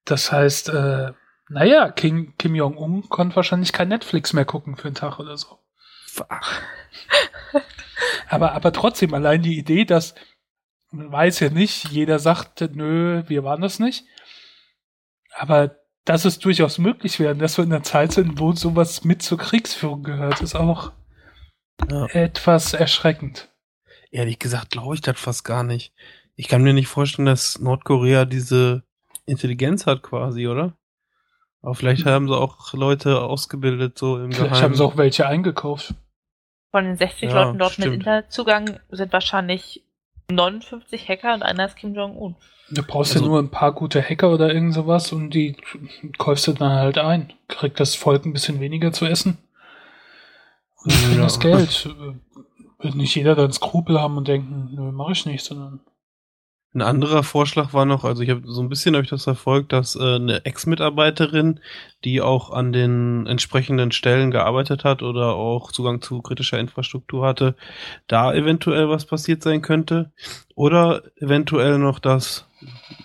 Das heißt, äh, naja, Kim, Kim Jong-un konnte wahrscheinlich kein Netflix mehr gucken für einen Tag oder so. Ach, Aber, aber trotzdem, allein die Idee, dass man weiß ja nicht, jeder sagt, nö, wir waren das nicht. Aber dass es durchaus möglich wäre, dass wir in einer Zeit sind, wo sowas mit zur Kriegsführung gehört, ist auch Ja. etwas erschreckend. Ehrlich gesagt glaube ich das fast gar nicht. Ich kann mir nicht vorstellen, dass Nordkorea diese Intelligenz hat quasi, oder? Aber vielleicht haben sie auch Leute ausgebildet, so im Vielleicht Geheimen. haben sie auch welche eingekauft. Von den 60 Ja, Leuten dort stimmt. mit Internetzugang sind wahrscheinlich 59 Hacker und einer ist Kim Jong-un. Du brauchst Also- ja nur ein paar gute Hacker oder irgend sowas und die kaufst du dann halt ein. Kriegt das Volk ein bisschen weniger zu essen. Und Ja. das Geld. Äh, Wird nicht jeder dann Skrupel haben und denken, nö, mach ich nicht, sondern Ein anderer Vorschlag war noch, also ich habe so ein bisschen ich das verfolgt, dass äh, eine Ex-Mitarbeiterin, die auch an den entsprechenden Stellen gearbeitet hat oder auch Zugang zu kritischer Infrastruktur hatte, da eventuell was passiert sein könnte. Oder eventuell noch, dass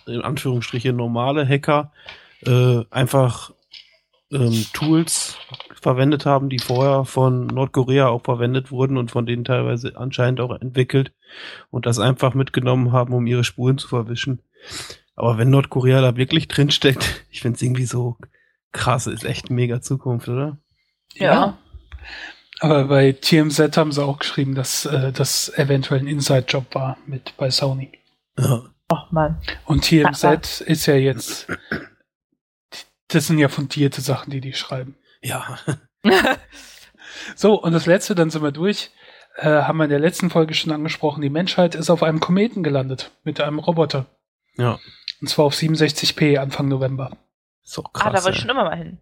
in Anführungsstriche normale Hacker äh, einfach ähm, Tools verwendet haben, die vorher von Nordkorea auch verwendet wurden und von denen teilweise anscheinend auch entwickelt und das einfach mitgenommen haben, um ihre Spuren zu verwischen. Aber wenn Nordkorea da wirklich drin steckt, ich finde es irgendwie so krass, ist echt mega Zukunft, oder? Ja. Aber bei TMZ haben sie auch geschrieben, dass äh, das eventuell ein Inside-Job war mit bei Sony. Ja. Ach man. Und TMZ ist ja jetzt, das sind ja fundierte Sachen, die die schreiben. Ja. So, und das letzte, dann sind wir durch. Äh, haben wir in der letzten Folge schon angesprochen. Die Menschheit ist auf einem Kometen gelandet mit einem Roboter. Ja. Und zwar auf 67p Anfang November. So krass. ah, da wollte ich schon immer mal hin.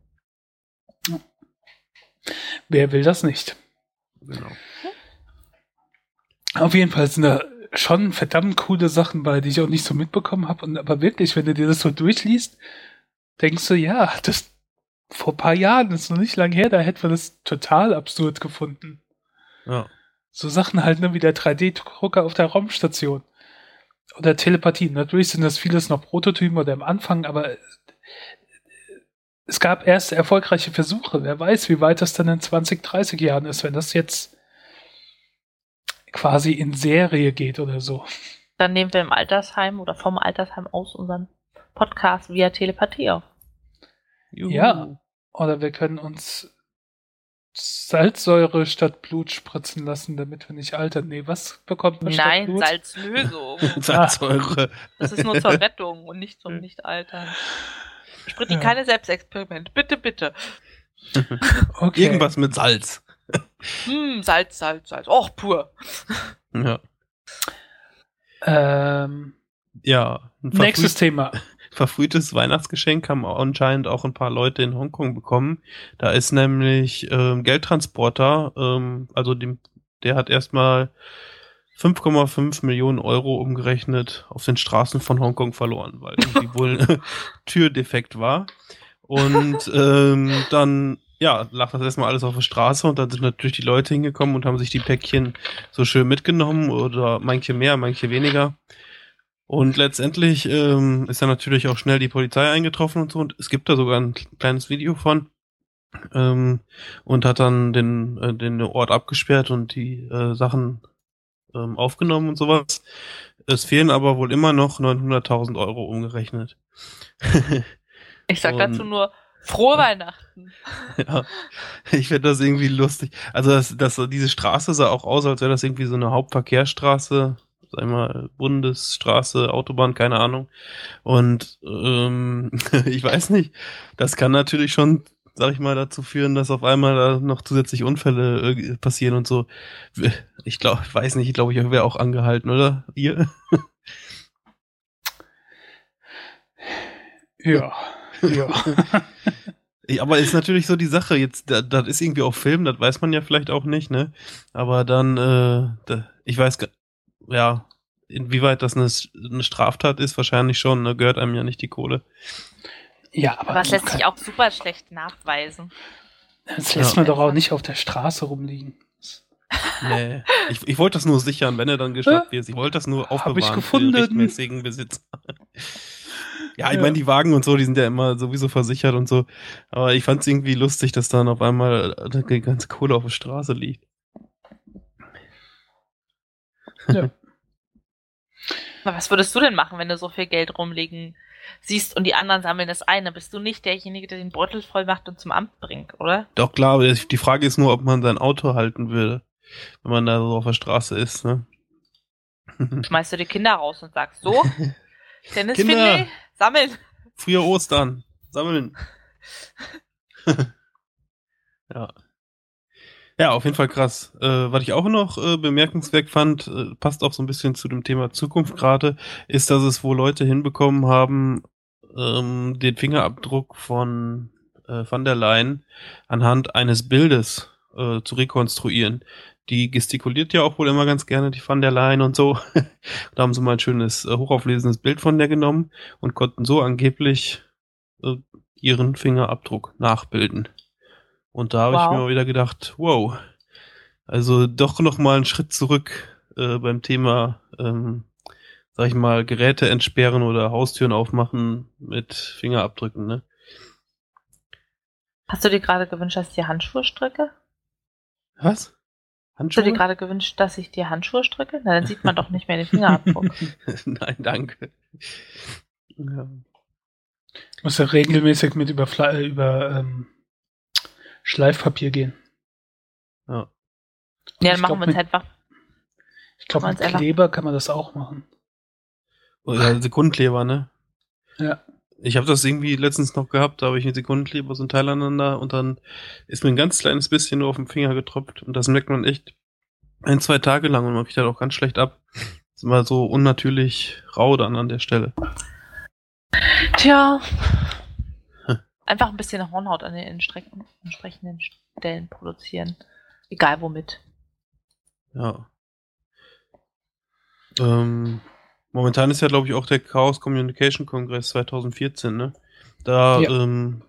Wer will das nicht? Genau. Auf jeden Fall sind da schon verdammt coole Sachen bei, die ich auch nicht so mitbekommen habe. Und aber wirklich, wenn du dir das so durchliest, denkst du, ja, das vor ein paar Jahren, das ist noch nicht lang her, da hätten wir das total absurd gefunden. Ja. So Sachen halt, ne, wie der 3D-Drucker auf der Raumstation. Oder Telepathie. Natürlich sind das vieles noch Prototypen oder am Anfang, aber es gab erste erfolgreiche Versuche. Wer weiß, wie weit das dann in 20, 30 Jahren ist, wenn das jetzt quasi in Serie geht oder so. Dann nehmen wir im Altersheim oder vom Altersheim aus unseren Podcast via Telepathie auf. Juhu. Ja. Oder wir können uns Salzsäure statt Blut spritzen lassen, damit wir nicht altern. Nee, was bekommt man statt Nein, Blut? Salzlösung. Salzsäure. Das ist nur zur Rettung und nicht zum Nicht-Altern. Sprit Ja. keine Selbstexperimente. Bitte, bitte. Okay. Irgendwas mit Salz. Hm, Salz, Salz, Salz. Och, pur. Ja. Ähm, Ja. Nächstes Thema. Verfrühtes Weihnachtsgeschenk haben anscheinend auch ein paar Leute in Hongkong bekommen. Da ist nämlich ähm, Geldtransporter, ähm, also dem, der hat erstmal 5,5 Millionen Euro umgerechnet auf den Straßen von Hongkong verloren, weil irgendwie wohl ein Türdefekt war. Und ähm, dann ja, lag das erstmal alles auf der Straße und dann sind natürlich die Leute hingekommen und haben sich die Päckchen so schön mitgenommen oder manche mehr, manche weniger. Und letztendlich ähm, ist dann natürlich auch schnell die Polizei eingetroffen und so. Und es gibt da sogar ein kleines Video von. ähm, und hat dann den, äh, den Ort abgesperrt und die äh, Sachen ähm, aufgenommen und sowas. Es fehlen aber wohl immer noch 900.000 Euro umgerechnet. ich sag und, dazu nur Frohe Weihnachten. Ja, ich finde das irgendwie lustig. Also das, das, diese Straße sah auch aus, als wäre das irgendwie so eine Hauptverkehrsstraße, sag ich mal, Bundesstraße, Autobahn, keine Ahnung. Und ähm, ich weiß nicht, das kann natürlich schon, sag ich mal, dazu führen, dass auf einmal da noch zusätzlich Unfälle äh, passieren und so. Ich glaube, ich weiß nicht, ich glaube, ich wäre auch angehalten, oder? Ihr? Ja. Ja. Aber ist natürlich so die Sache, jetzt, das, das ist irgendwie auch Film, das weiß man ja vielleicht auch nicht, ne? Aber dann, äh, da, ich weiß, ja, inwieweit das eine, eine Straftat ist, wahrscheinlich schon, ne? Gehört einem ja nicht die Kohle. Ja, aber. Was lässt sich auch super schlecht nachweisen. Das lässt ja. man doch auch nicht auf der Straße rumliegen. Nee, ich, ich wollte das nur sichern, wenn er dann geschnappt wird. Ich wollte das nur aufbewahren Hab ich gefunden. für den rechtmäßigen Besitzer. Ja, ich meine, die Wagen und so, die sind ja immer sowieso versichert und so. Aber ich fand es irgendwie lustig, dass dann auf einmal die ganze Kohle auf der Straße liegt. Ja. was würdest du denn machen, wenn du so viel Geld rumliegen siehst und die anderen sammeln das ein? Dann bist du nicht derjenige, der den Beutel voll macht und zum Amt bringt, oder? Doch, klar. Die Frage ist nur, ob man sein Auto halten würde, wenn man da so auf der Straße ist, ne? Schmeißt du die Kinder raus und sagst so, Dennis Kinder, Finley, sammeln. Früher Ostern, sammeln. ja. Ja, auf jeden Fall krass. Äh, was ich auch noch äh, bemerkenswert fand, äh, passt auch so ein bisschen zu dem Thema Zukunft gerade, ist, dass es wohl Leute hinbekommen haben, ähm, den Fingerabdruck von äh, Van der Leyen anhand eines Bildes äh, zu rekonstruieren die gestikuliert ja auch wohl immer ganz gerne, die Van der Leyen und so. da haben sie mal ein schönes, äh, hochauflesendes Bild von der genommen und konnten so angeblich äh, ihren Fingerabdruck nachbilden. Und da habe wow. ich mir mal wieder gedacht, wow, also doch noch mal einen Schritt zurück äh, beim Thema, ähm, sag ich mal, Geräte entsperren oder Haustüren aufmachen mit Fingerabdrücken, ne? Hast du dir gerade gewünscht, dass ich die Handschuhe stricke? Was? Handschuhe? Hast du dir gerade gewünscht, dass ich dir Handschuhe stricke? Na, dann sieht man doch nicht mehr den Fingerabdruck. Nein, danke. Ja. Ich muss ja regelmäßig mit über, äh, über ähm, Schleifpapier gehen. Ja. Ja, dann machen wir uns einfach. Ich glaube, mit Kleber einfach. kann man das auch machen. Oder Sekundenkleber, ne? Ja. Ich habe das irgendwie letztens noch gehabt, da habe ich einen Sekundenkleber so ein Teil aneinander und dann ist mir ein ganz kleines bisschen nur auf den Finger getropft und das merkt man echt ein, zwei Tage lang und man kriegt halt auch ganz schlecht ab. ist immer so unnatürlich rau dann an der Stelle. Tja. Einfach ein bisschen Hornhaut an den entsprechenden Stellen produzieren. Egal womit. Ja. Ähm, Momentan ist ja, glaube ich, auch der Chaos Communication Kongress 2014, ne? Da ja. ähm,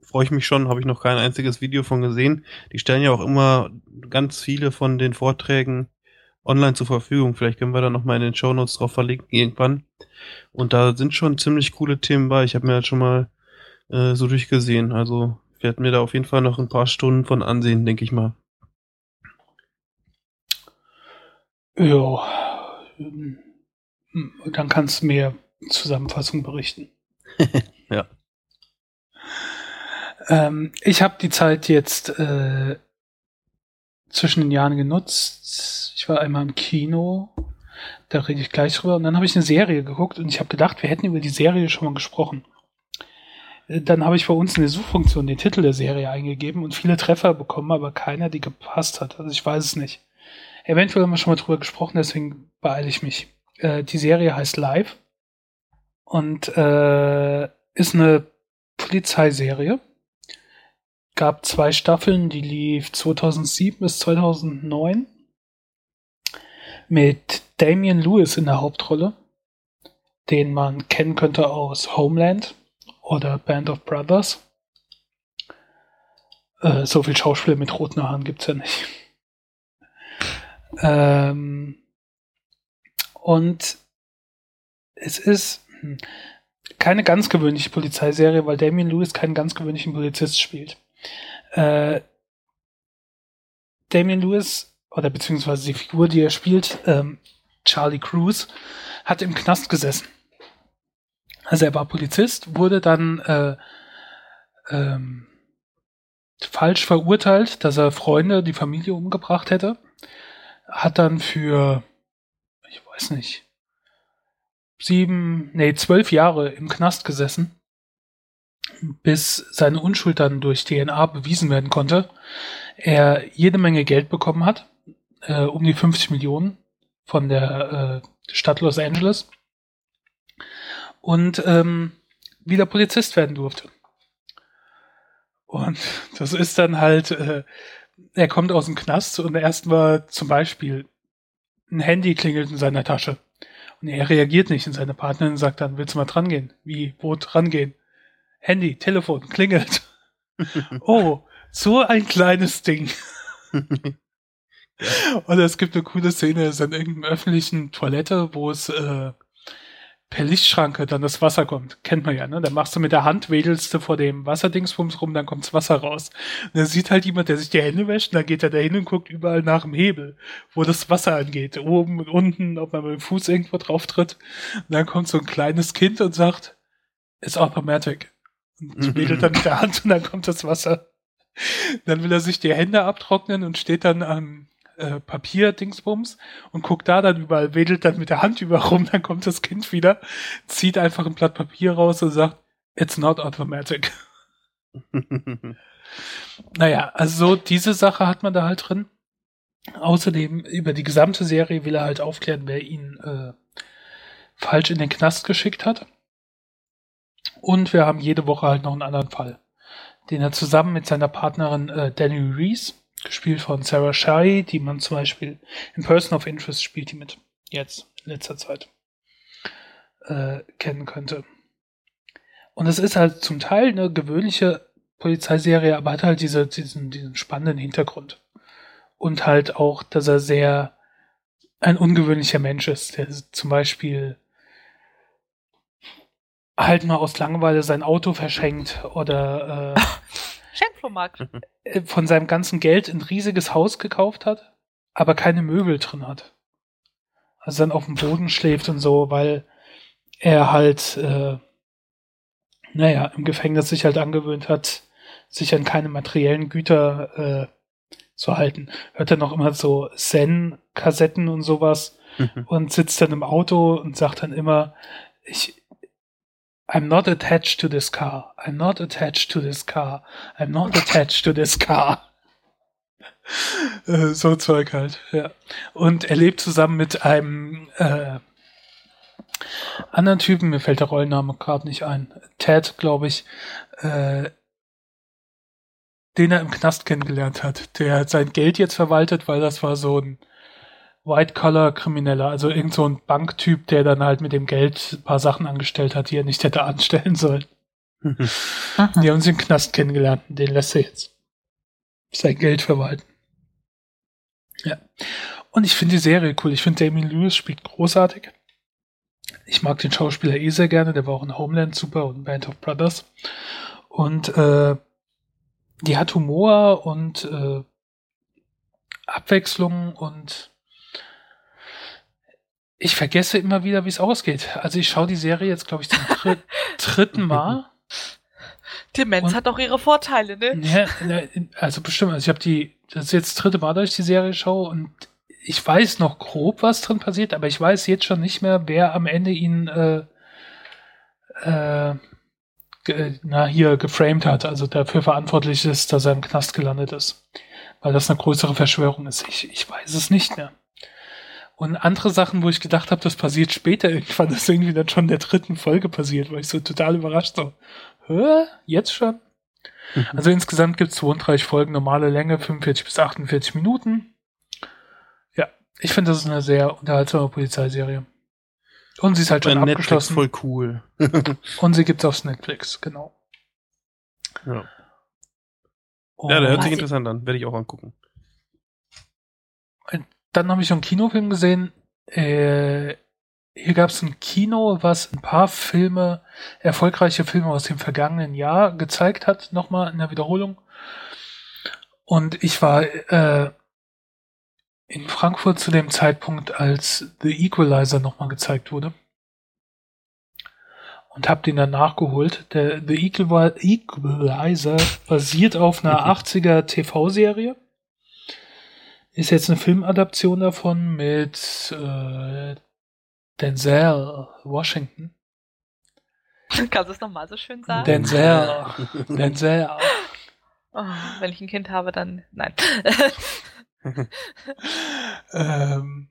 freue ich mich schon, habe ich noch kein einziges Video von gesehen. Die stellen ja auch immer ganz viele von den Vorträgen online zur Verfügung. Vielleicht können wir da nochmal in den Show Notes drauf verlinken irgendwann. Und da sind schon ziemlich coole Themen bei. Ich habe mir halt schon mal äh, so durchgesehen. Also ich werde mir da auf jeden Fall noch ein paar Stunden von ansehen, denke ich mal. Ja. Dann kannst du mir Zusammenfassung berichten. ja. Ähm, ich habe die Zeit jetzt äh, zwischen den Jahren genutzt. Ich war einmal im Kino, da rede ich gleich drüber. Und dann habe ich eine Serie geguckt und ich habe gedacht, wir hätten über die Serie schon mal gesprochen. Äh, dann habe ich bei uns in der Suchfunktion den Titel der Serie eingegeben und viele Treffer bekommen, aber keiner, die gepasst hat. Also ich weiß es nicht. Eventuell haben wir schon mal drüber gesprochen, deswegen beeile ich mich. Äh, die Serie heißt Live und äh, ist eine Polizeiserie. Gab zwei Staffeln, die lief 2007 bis 2009 mit Damian Lewis in der Hauptrolle, den man kennen könnte aus Homeland oder Band of Brothers. Äh, so viel Schauspieler mit roten Haaren gibt's ja nicht. Ähm, und es ist hm, keine ganz gewöhnliche Polizeiserie, weil Damien Lewis keinen ganz gewöhnlichen Polizist spielt. Äh, Damien Lewis, oder beziehungsweise die Figur, die er spielt, ähm, Charlie Cruz, hat im Knast gesessen. Also er war Polizist, wurde dann äh, ähm, falsch verurteilt, dass er Freunde, die Familie umgebracht hätte. Hat dann für, ich weiß nicht, sieben, nee, zwölf Jahre im Knast gesessen, bis seine Unschuld dann durch DNA bewiesen werden konnte. Er jede Menge Geld bekommen hat, äh, um die 50 Millionen von der äh, Stadt Los Angeles und ähm, wieder Polizist werden durfte. Und das ist dann halt, äh, er kommt aus dem Knast und erstmal zum Beispiel ein Handy klingelt in seiner Tasche. Und er reagiert nicht und seine Partnerin sagt dann, willst du mal dran gehen? Wie, wo dran gehen? Handy, Telefon, klingelt. oh, so ein kleines Ding. Und es gibt eine coole Szene, es ist an irgendeiner öffentlichen Toilette, wo es äh, per Lichtschranke dann das Wasser kommt. Kennt man ja, ne? Dann machst du mit der Hand, wedelst du vor dem Wasserdingsbums rum, dann kommt's Wasser raus. Und dann sieht halt jemand, der sich die Hände wäscht, und dann geht er da hin und guckt überall nach dem Hebel, wo das Wasser angeht. Oben und unten, ob man mit dem Fuß irgendwo drauf tritt. Und dann kommt so ein kleines Kind und sagt, it's automatic. Und wedelt dann mit der Hand und dann kommt das Wasser. Dann will er sich die Hände abtrocknen und steht dann am äh, Papier-Dingsbums und guckt da dann überall, wedelt dann mit der Hand über rum, dann kommt das Kind wieder, zieht einfach ein Blatt Papier raus und sagt, it's not automatic. naja, also so diese Sache hat man da halt drin. Außerdem über die gesamte Serie will er halt aufklären, wer ihn äh, falsch in den Knast geschickt hat. Und wir haben jede Woche halt noch einen anderen Fall, den er zusammen mit seiner Partnerin äh, Danny Reese gespielt von Sarah Shai, die man zum Beispiel in Person of Interest spielt, die mit jetzt in letzter Zeit äh, kennen könnte. Und es ist halt zum Teil eine gewöhnliche Polizeiserie, aber hat halt diese, diesen, diesen spannenden Hintergrund. Und halt auch, dass er sehr ein ungewöhnlicher Mensch ist, der zum Beispiel halt mal aus Langeweile sein Auto verschenkt oder äh, Schenkflohmarkt. Äh, von seinem ganzen Geld ein riesiges Haus gekauft hat, aber keine Möbel drin hat. Also dann auf dem Boden schläft und so, weil er halt, äh, naja, im Gefängnis sich halt angewöhnt hat, sich an keine materiellen Güter äh, zu halten. Hört er noch immer so Zen-Kassetten und sowas mhm. und sitzt dann im Auto und sagt dann immer, ich, I'm not attached to this car. I'm not attached to this car. I'm not attached to this car. Äh, so Zeug halt, ja. Und er lebt zusammen mit einem äh, anderen Typen, mir fällt der Rollenname gerade nicht ein. Ted, glaube ich, äh, den er im Knast kennengelernt hat, der sein Geld jetzt verwaltet, weil das war so ein White-Collar-Krimineller, also irgend so ein Banktyp, der dann halt mit dem Geld ein paar Sachen angestellt hat, die er nicht hätte anstellen sollen. die haben sie im Knast kennengelernt den lässt er jetzt sein Geld verwalten. Ja. Und ich finde die Serie cool. Ich finde Damien Lewis spielt großartig. Ich mag den Schauspieler eh sehr gerne. Der war auch in Homeland super und Band of Brothers. Und äh, die hat Humor und äh, Abwechslung und ich vergesse immer wieder, wie es ausgeht. Also ich schaue die Serie jetzt, glaube ich, zum dr dritten Mal. Demenz hat auch ihre Vorteile, ne? Ja, also bestimmt. Also ich habe die, das ist jetzt das dritte Mal, dass ich die Serie schaue und ich weiß noch grob, was drin passiert, aber ich weiß jetzt schon nicht mehr, wer am Ende ihn äh, äh, na, hier geframed hat, also dafür verantwortlich ist, dass er im Knast gelandet ist. Weil das eine größere Verschwörung ist. Ich, ich weiß es nicht mehr. Und andere Sachen, wo ich gedacht habe, das passiert später irgendwann, das ist irgendwie dann schon in der dritten Folge passiert, weil ich so total überrascht so, hä, jetzt schon? Mhm. Also insgesamt gibt es 32 Folgen, normale Länge, 45 bis 48 Minuten. Ja, ich finde, das ist eine sehr unterhaltsame Polizeiserie. Und sie ist halt schon abgeschlossen. Netflix voll cool. Und sie gibt's auf Netflix, genau. Ja. Oh, ja, der hört sich interessant an. Werde ich auch angucken. Dann habe ich einen Kinofilm gesehen. Äh, hier gab es ein Kino, was ein paar Filme, erfolgreiche Filme aus dem vergangenen Jahr gezeigt hat, nochmal in der Wiederholung. Und ich war äh, in Frankfurt zu dem Zeitpunkt, als The Equalizer nochmal gezeigt wurde. Und habe den dann nachgeholt. Der The Equalizer basiert auf einer 80er TV-Serie. Ist jetzt eine Filmadaption davon mit äh, Denzel Washington. Kannst du es nochmal so schön sagen? Denzel. Denzel. Oh, wenn ich ein Kind habe, dann nein. ähm,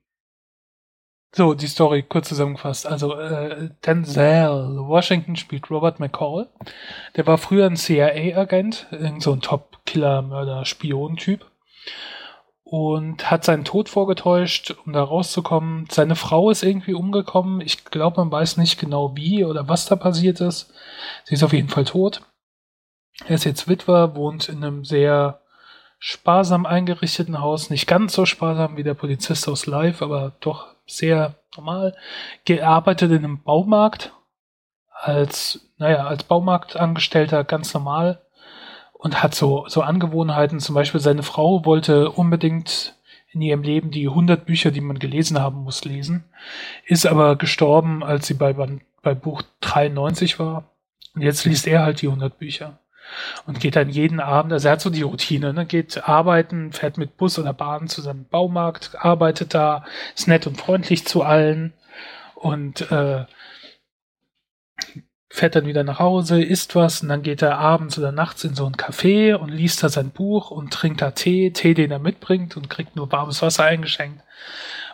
so, die Story kurz zusammengefasst. Also äh, Denzel Washington spielt Robert McCall. Der war früher ein CIA-Agent, irgend so ein Top-Killer-Mörder-Spion-Typ. Und hat seinen Tod vorgetäuscht, um da rauszukommen. Seine Frau ist irgendwie umgekommen. Ich glaube, man weiß nicht genau wie oder was da passiert ist. Sie ist auf jeden Fall tot. Er ist jetzt Witwer, wohnt in einem sehr sparsam eingerichteten Haus. Nicht ganz so sparsam wie der Polizist aus Live, aber doch sehr normal. Gearbeitet in einem Baumarkt als, naja, als Baumarktangestellter ganz normal und hat so, so Angewohnheiten. Zum Beispiel seine Frau wollte unbedingt in ihrem Leben die 100 Bücher, die man gelesen haben muss, lesen. Ist aber gestorben, als sie bei, bei Buch 93 war. Und jetzt liest er halt die 100 Bücher. Und geht dann jeden Abend, also er hat so die Routine, ne? geht arbeiten, fährt mit Bus oder Bahn zu seinem Baumarkt, arbeitet da, ist nett und freundlich zu allen und äh, fährt dann wieder nach Hause, isst was und dann geht er abends oder nachts in so ein Café und liest da sein Buch und trinkt da Tee, Tee, den er mitbringt und kriegt nur warmes Wasser eingeschenkt.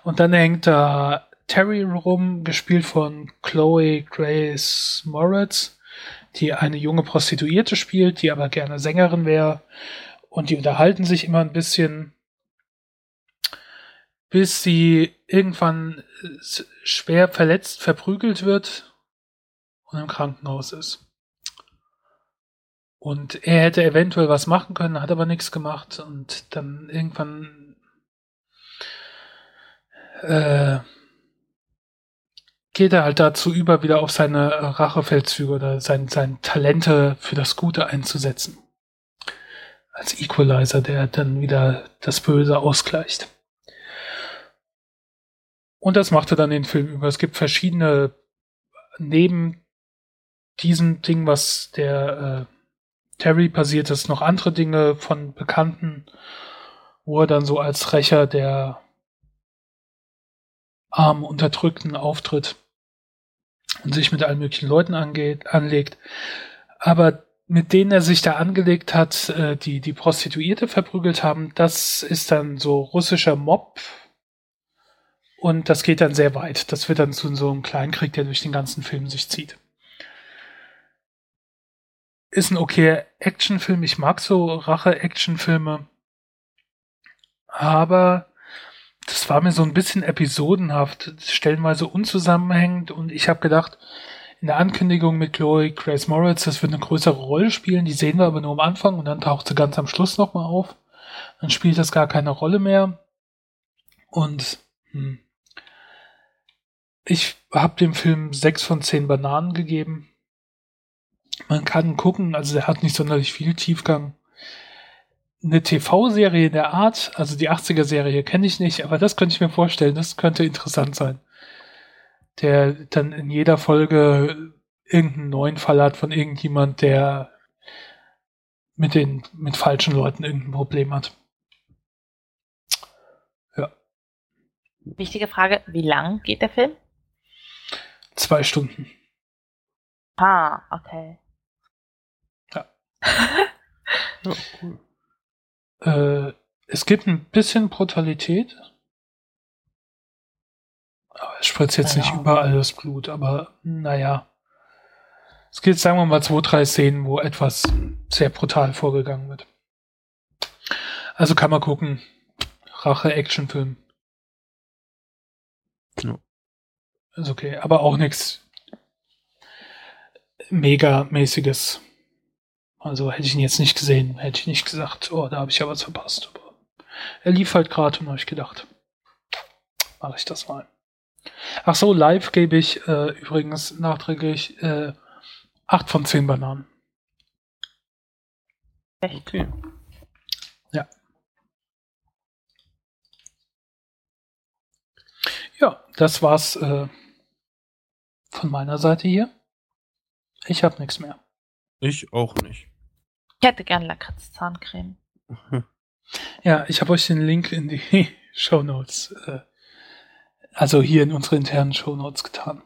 Und dann hängt da Terry rum, gespielt von Chloe Grace Moritz, die eine junge Prostituierte spielt, die aber gerne Sängerin wäre. Und die unterhalten sich immer ein bisschen, bis sie irgendwann schwer verletzt, verprügelt wird und im Krankenhaus ist. Und er hätte eventuell was machen können, hat aber nichts gemacht und dann irgendwann äh, geht er halt dazu über, wieder auf seine Rachefeldzüge oder sein, sein Talente für das Gute einzusetzen. Als Equalizer, der dann wieder das Böse ausgleicht. Und das macht er dann den Film über. Es gibt verschiedene, neben diesem Ding, was der äh, Terry passiert ist, noch andere Dinge von Bekannten, wo er dann so als Rächer der armen Unterdrückten auftritt und sich mit allen möglichen Leuten angeht, anlegt. Aber mit denen er sich da angelegt hat, äh, die die Prostituierte verprügelt haben, das ist dann so russischer Mob. Und das geht dann sehr weit. Das wird dann zu so einem Kleinkrieg, der durch den ganzen Film sich zieht. Ist ein okayer Actionfilm. Ich mag so Rache-Actionfilme. Aber das war mir so ein bisschen episodenhaft, stellenweise unzusammenhängend und ich habe gedacht, in der Ankündigung mit Chloe Grace Moritz, das wird eine größere Rolle spielen, die sehen wir aber nur am Anfang und dann taucht sie ganz am Schluss nochmal auf. Dann spielt das gar keine Rolle mehr. Und hm, ich habe dem Film sechs von zehn Bananen gegeben. Man kann gucken, also er hat nicht sonderlich viel Tiefgang eine TV-Serie der Art, also die 80er-Serie kenne ich nicht, aber das könnte ich mir vorstellen, das könnte interessant sein. Der dann in jeder Folge irgendeinen neuen Fall hat von irgendjemand, der mit den, mit falschen Leuten irgendein Problem hat. Ja. Wichtige Frage, wie lang geht der Film? Zwei Stunden. Ah, okay. Ja. cool. Äh, es gibt ein bisschen Brutalität. Aber es spritzt jetzt naja. nicht überall das Blut, aber naja. Es gibt, sagen wir mal, zwei, drei Szenen, wo etwas sehr brutal vorgegangen wird. Also kann man gucken. Rache-Actionfilm. Ja. Ist okay, aber auch nichts mega-mäßiges. Also hätte ich ihn jetzt nicht gesehen, hätte ich nicht gesagt, oh, da habe ich ja was verpasst. Aber er lief halt gerade und habe ich gedacht, mache ich das mal. Ach so, live gebe ich äh, übrigens nachträglich äh, 8 von 10 Bananen. Echt. Okay. Ja, das war's äh, von meiner Seite hier. Ich habe nichts mehr. Ich auch nicht. Ich hätte gern Lakritz-Zahncreme. Ja, ich habe euch den Link in die Show Notes, äh, also hier in unsere internen Show Notes getan.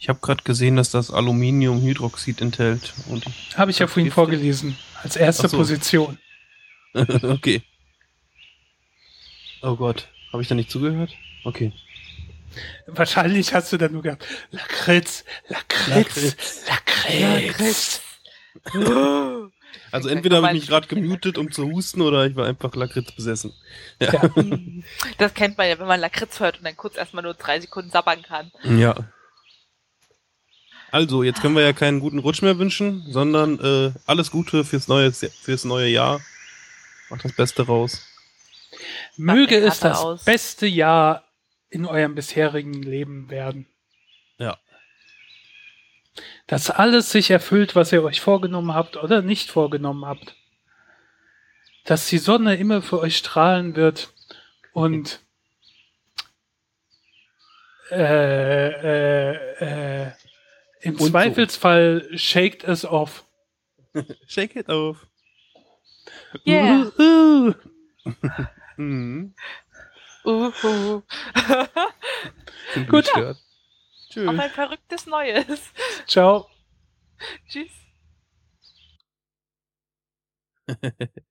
Ich habe gerade gesehen, dass das Aluminiumhydroxid enthält. Und ich Habe ich ja vorhin vorgelesen, als erste so. Position. okay. Oh Gott, habe ich da nicht zugehört? Okay. Wahrscheinlich hast du dann nur gehabt, Lakritz, Lakritz, Lakritz. Also entweder habe ich mich gerade gemutet, um zu husten, oder ich war einfach Lakritz besessen. Ja. Ja. Das kennt man ja, wenn man Lakritz hört und dann kurz erstmal nur drei Sekunden sabbern kann. ja. Also, jetzt können wir ja keinen guten Rutsch mehr wünschen, sondern äh, alles Gute fürs neue, fürs neue Jahr. Macht das Beste raus. Möge es das aus. beste Jahr in eurem bisherigen Leben werden. Dass alles sich erfüllt, was ihr euch vorgenommen habt oder nicht vorgenommen habt. Dass die Sonne immer für euch strahlen wird und äh, äh, äh, im Und so. Zweifelsfall shakt es off. Shake it off. Yeah. Uh, uh. Mhm. Uhu. Sind Gut. gestört. Tschüss. Auf ein verrücktes Neues. Ciao. Tschüss.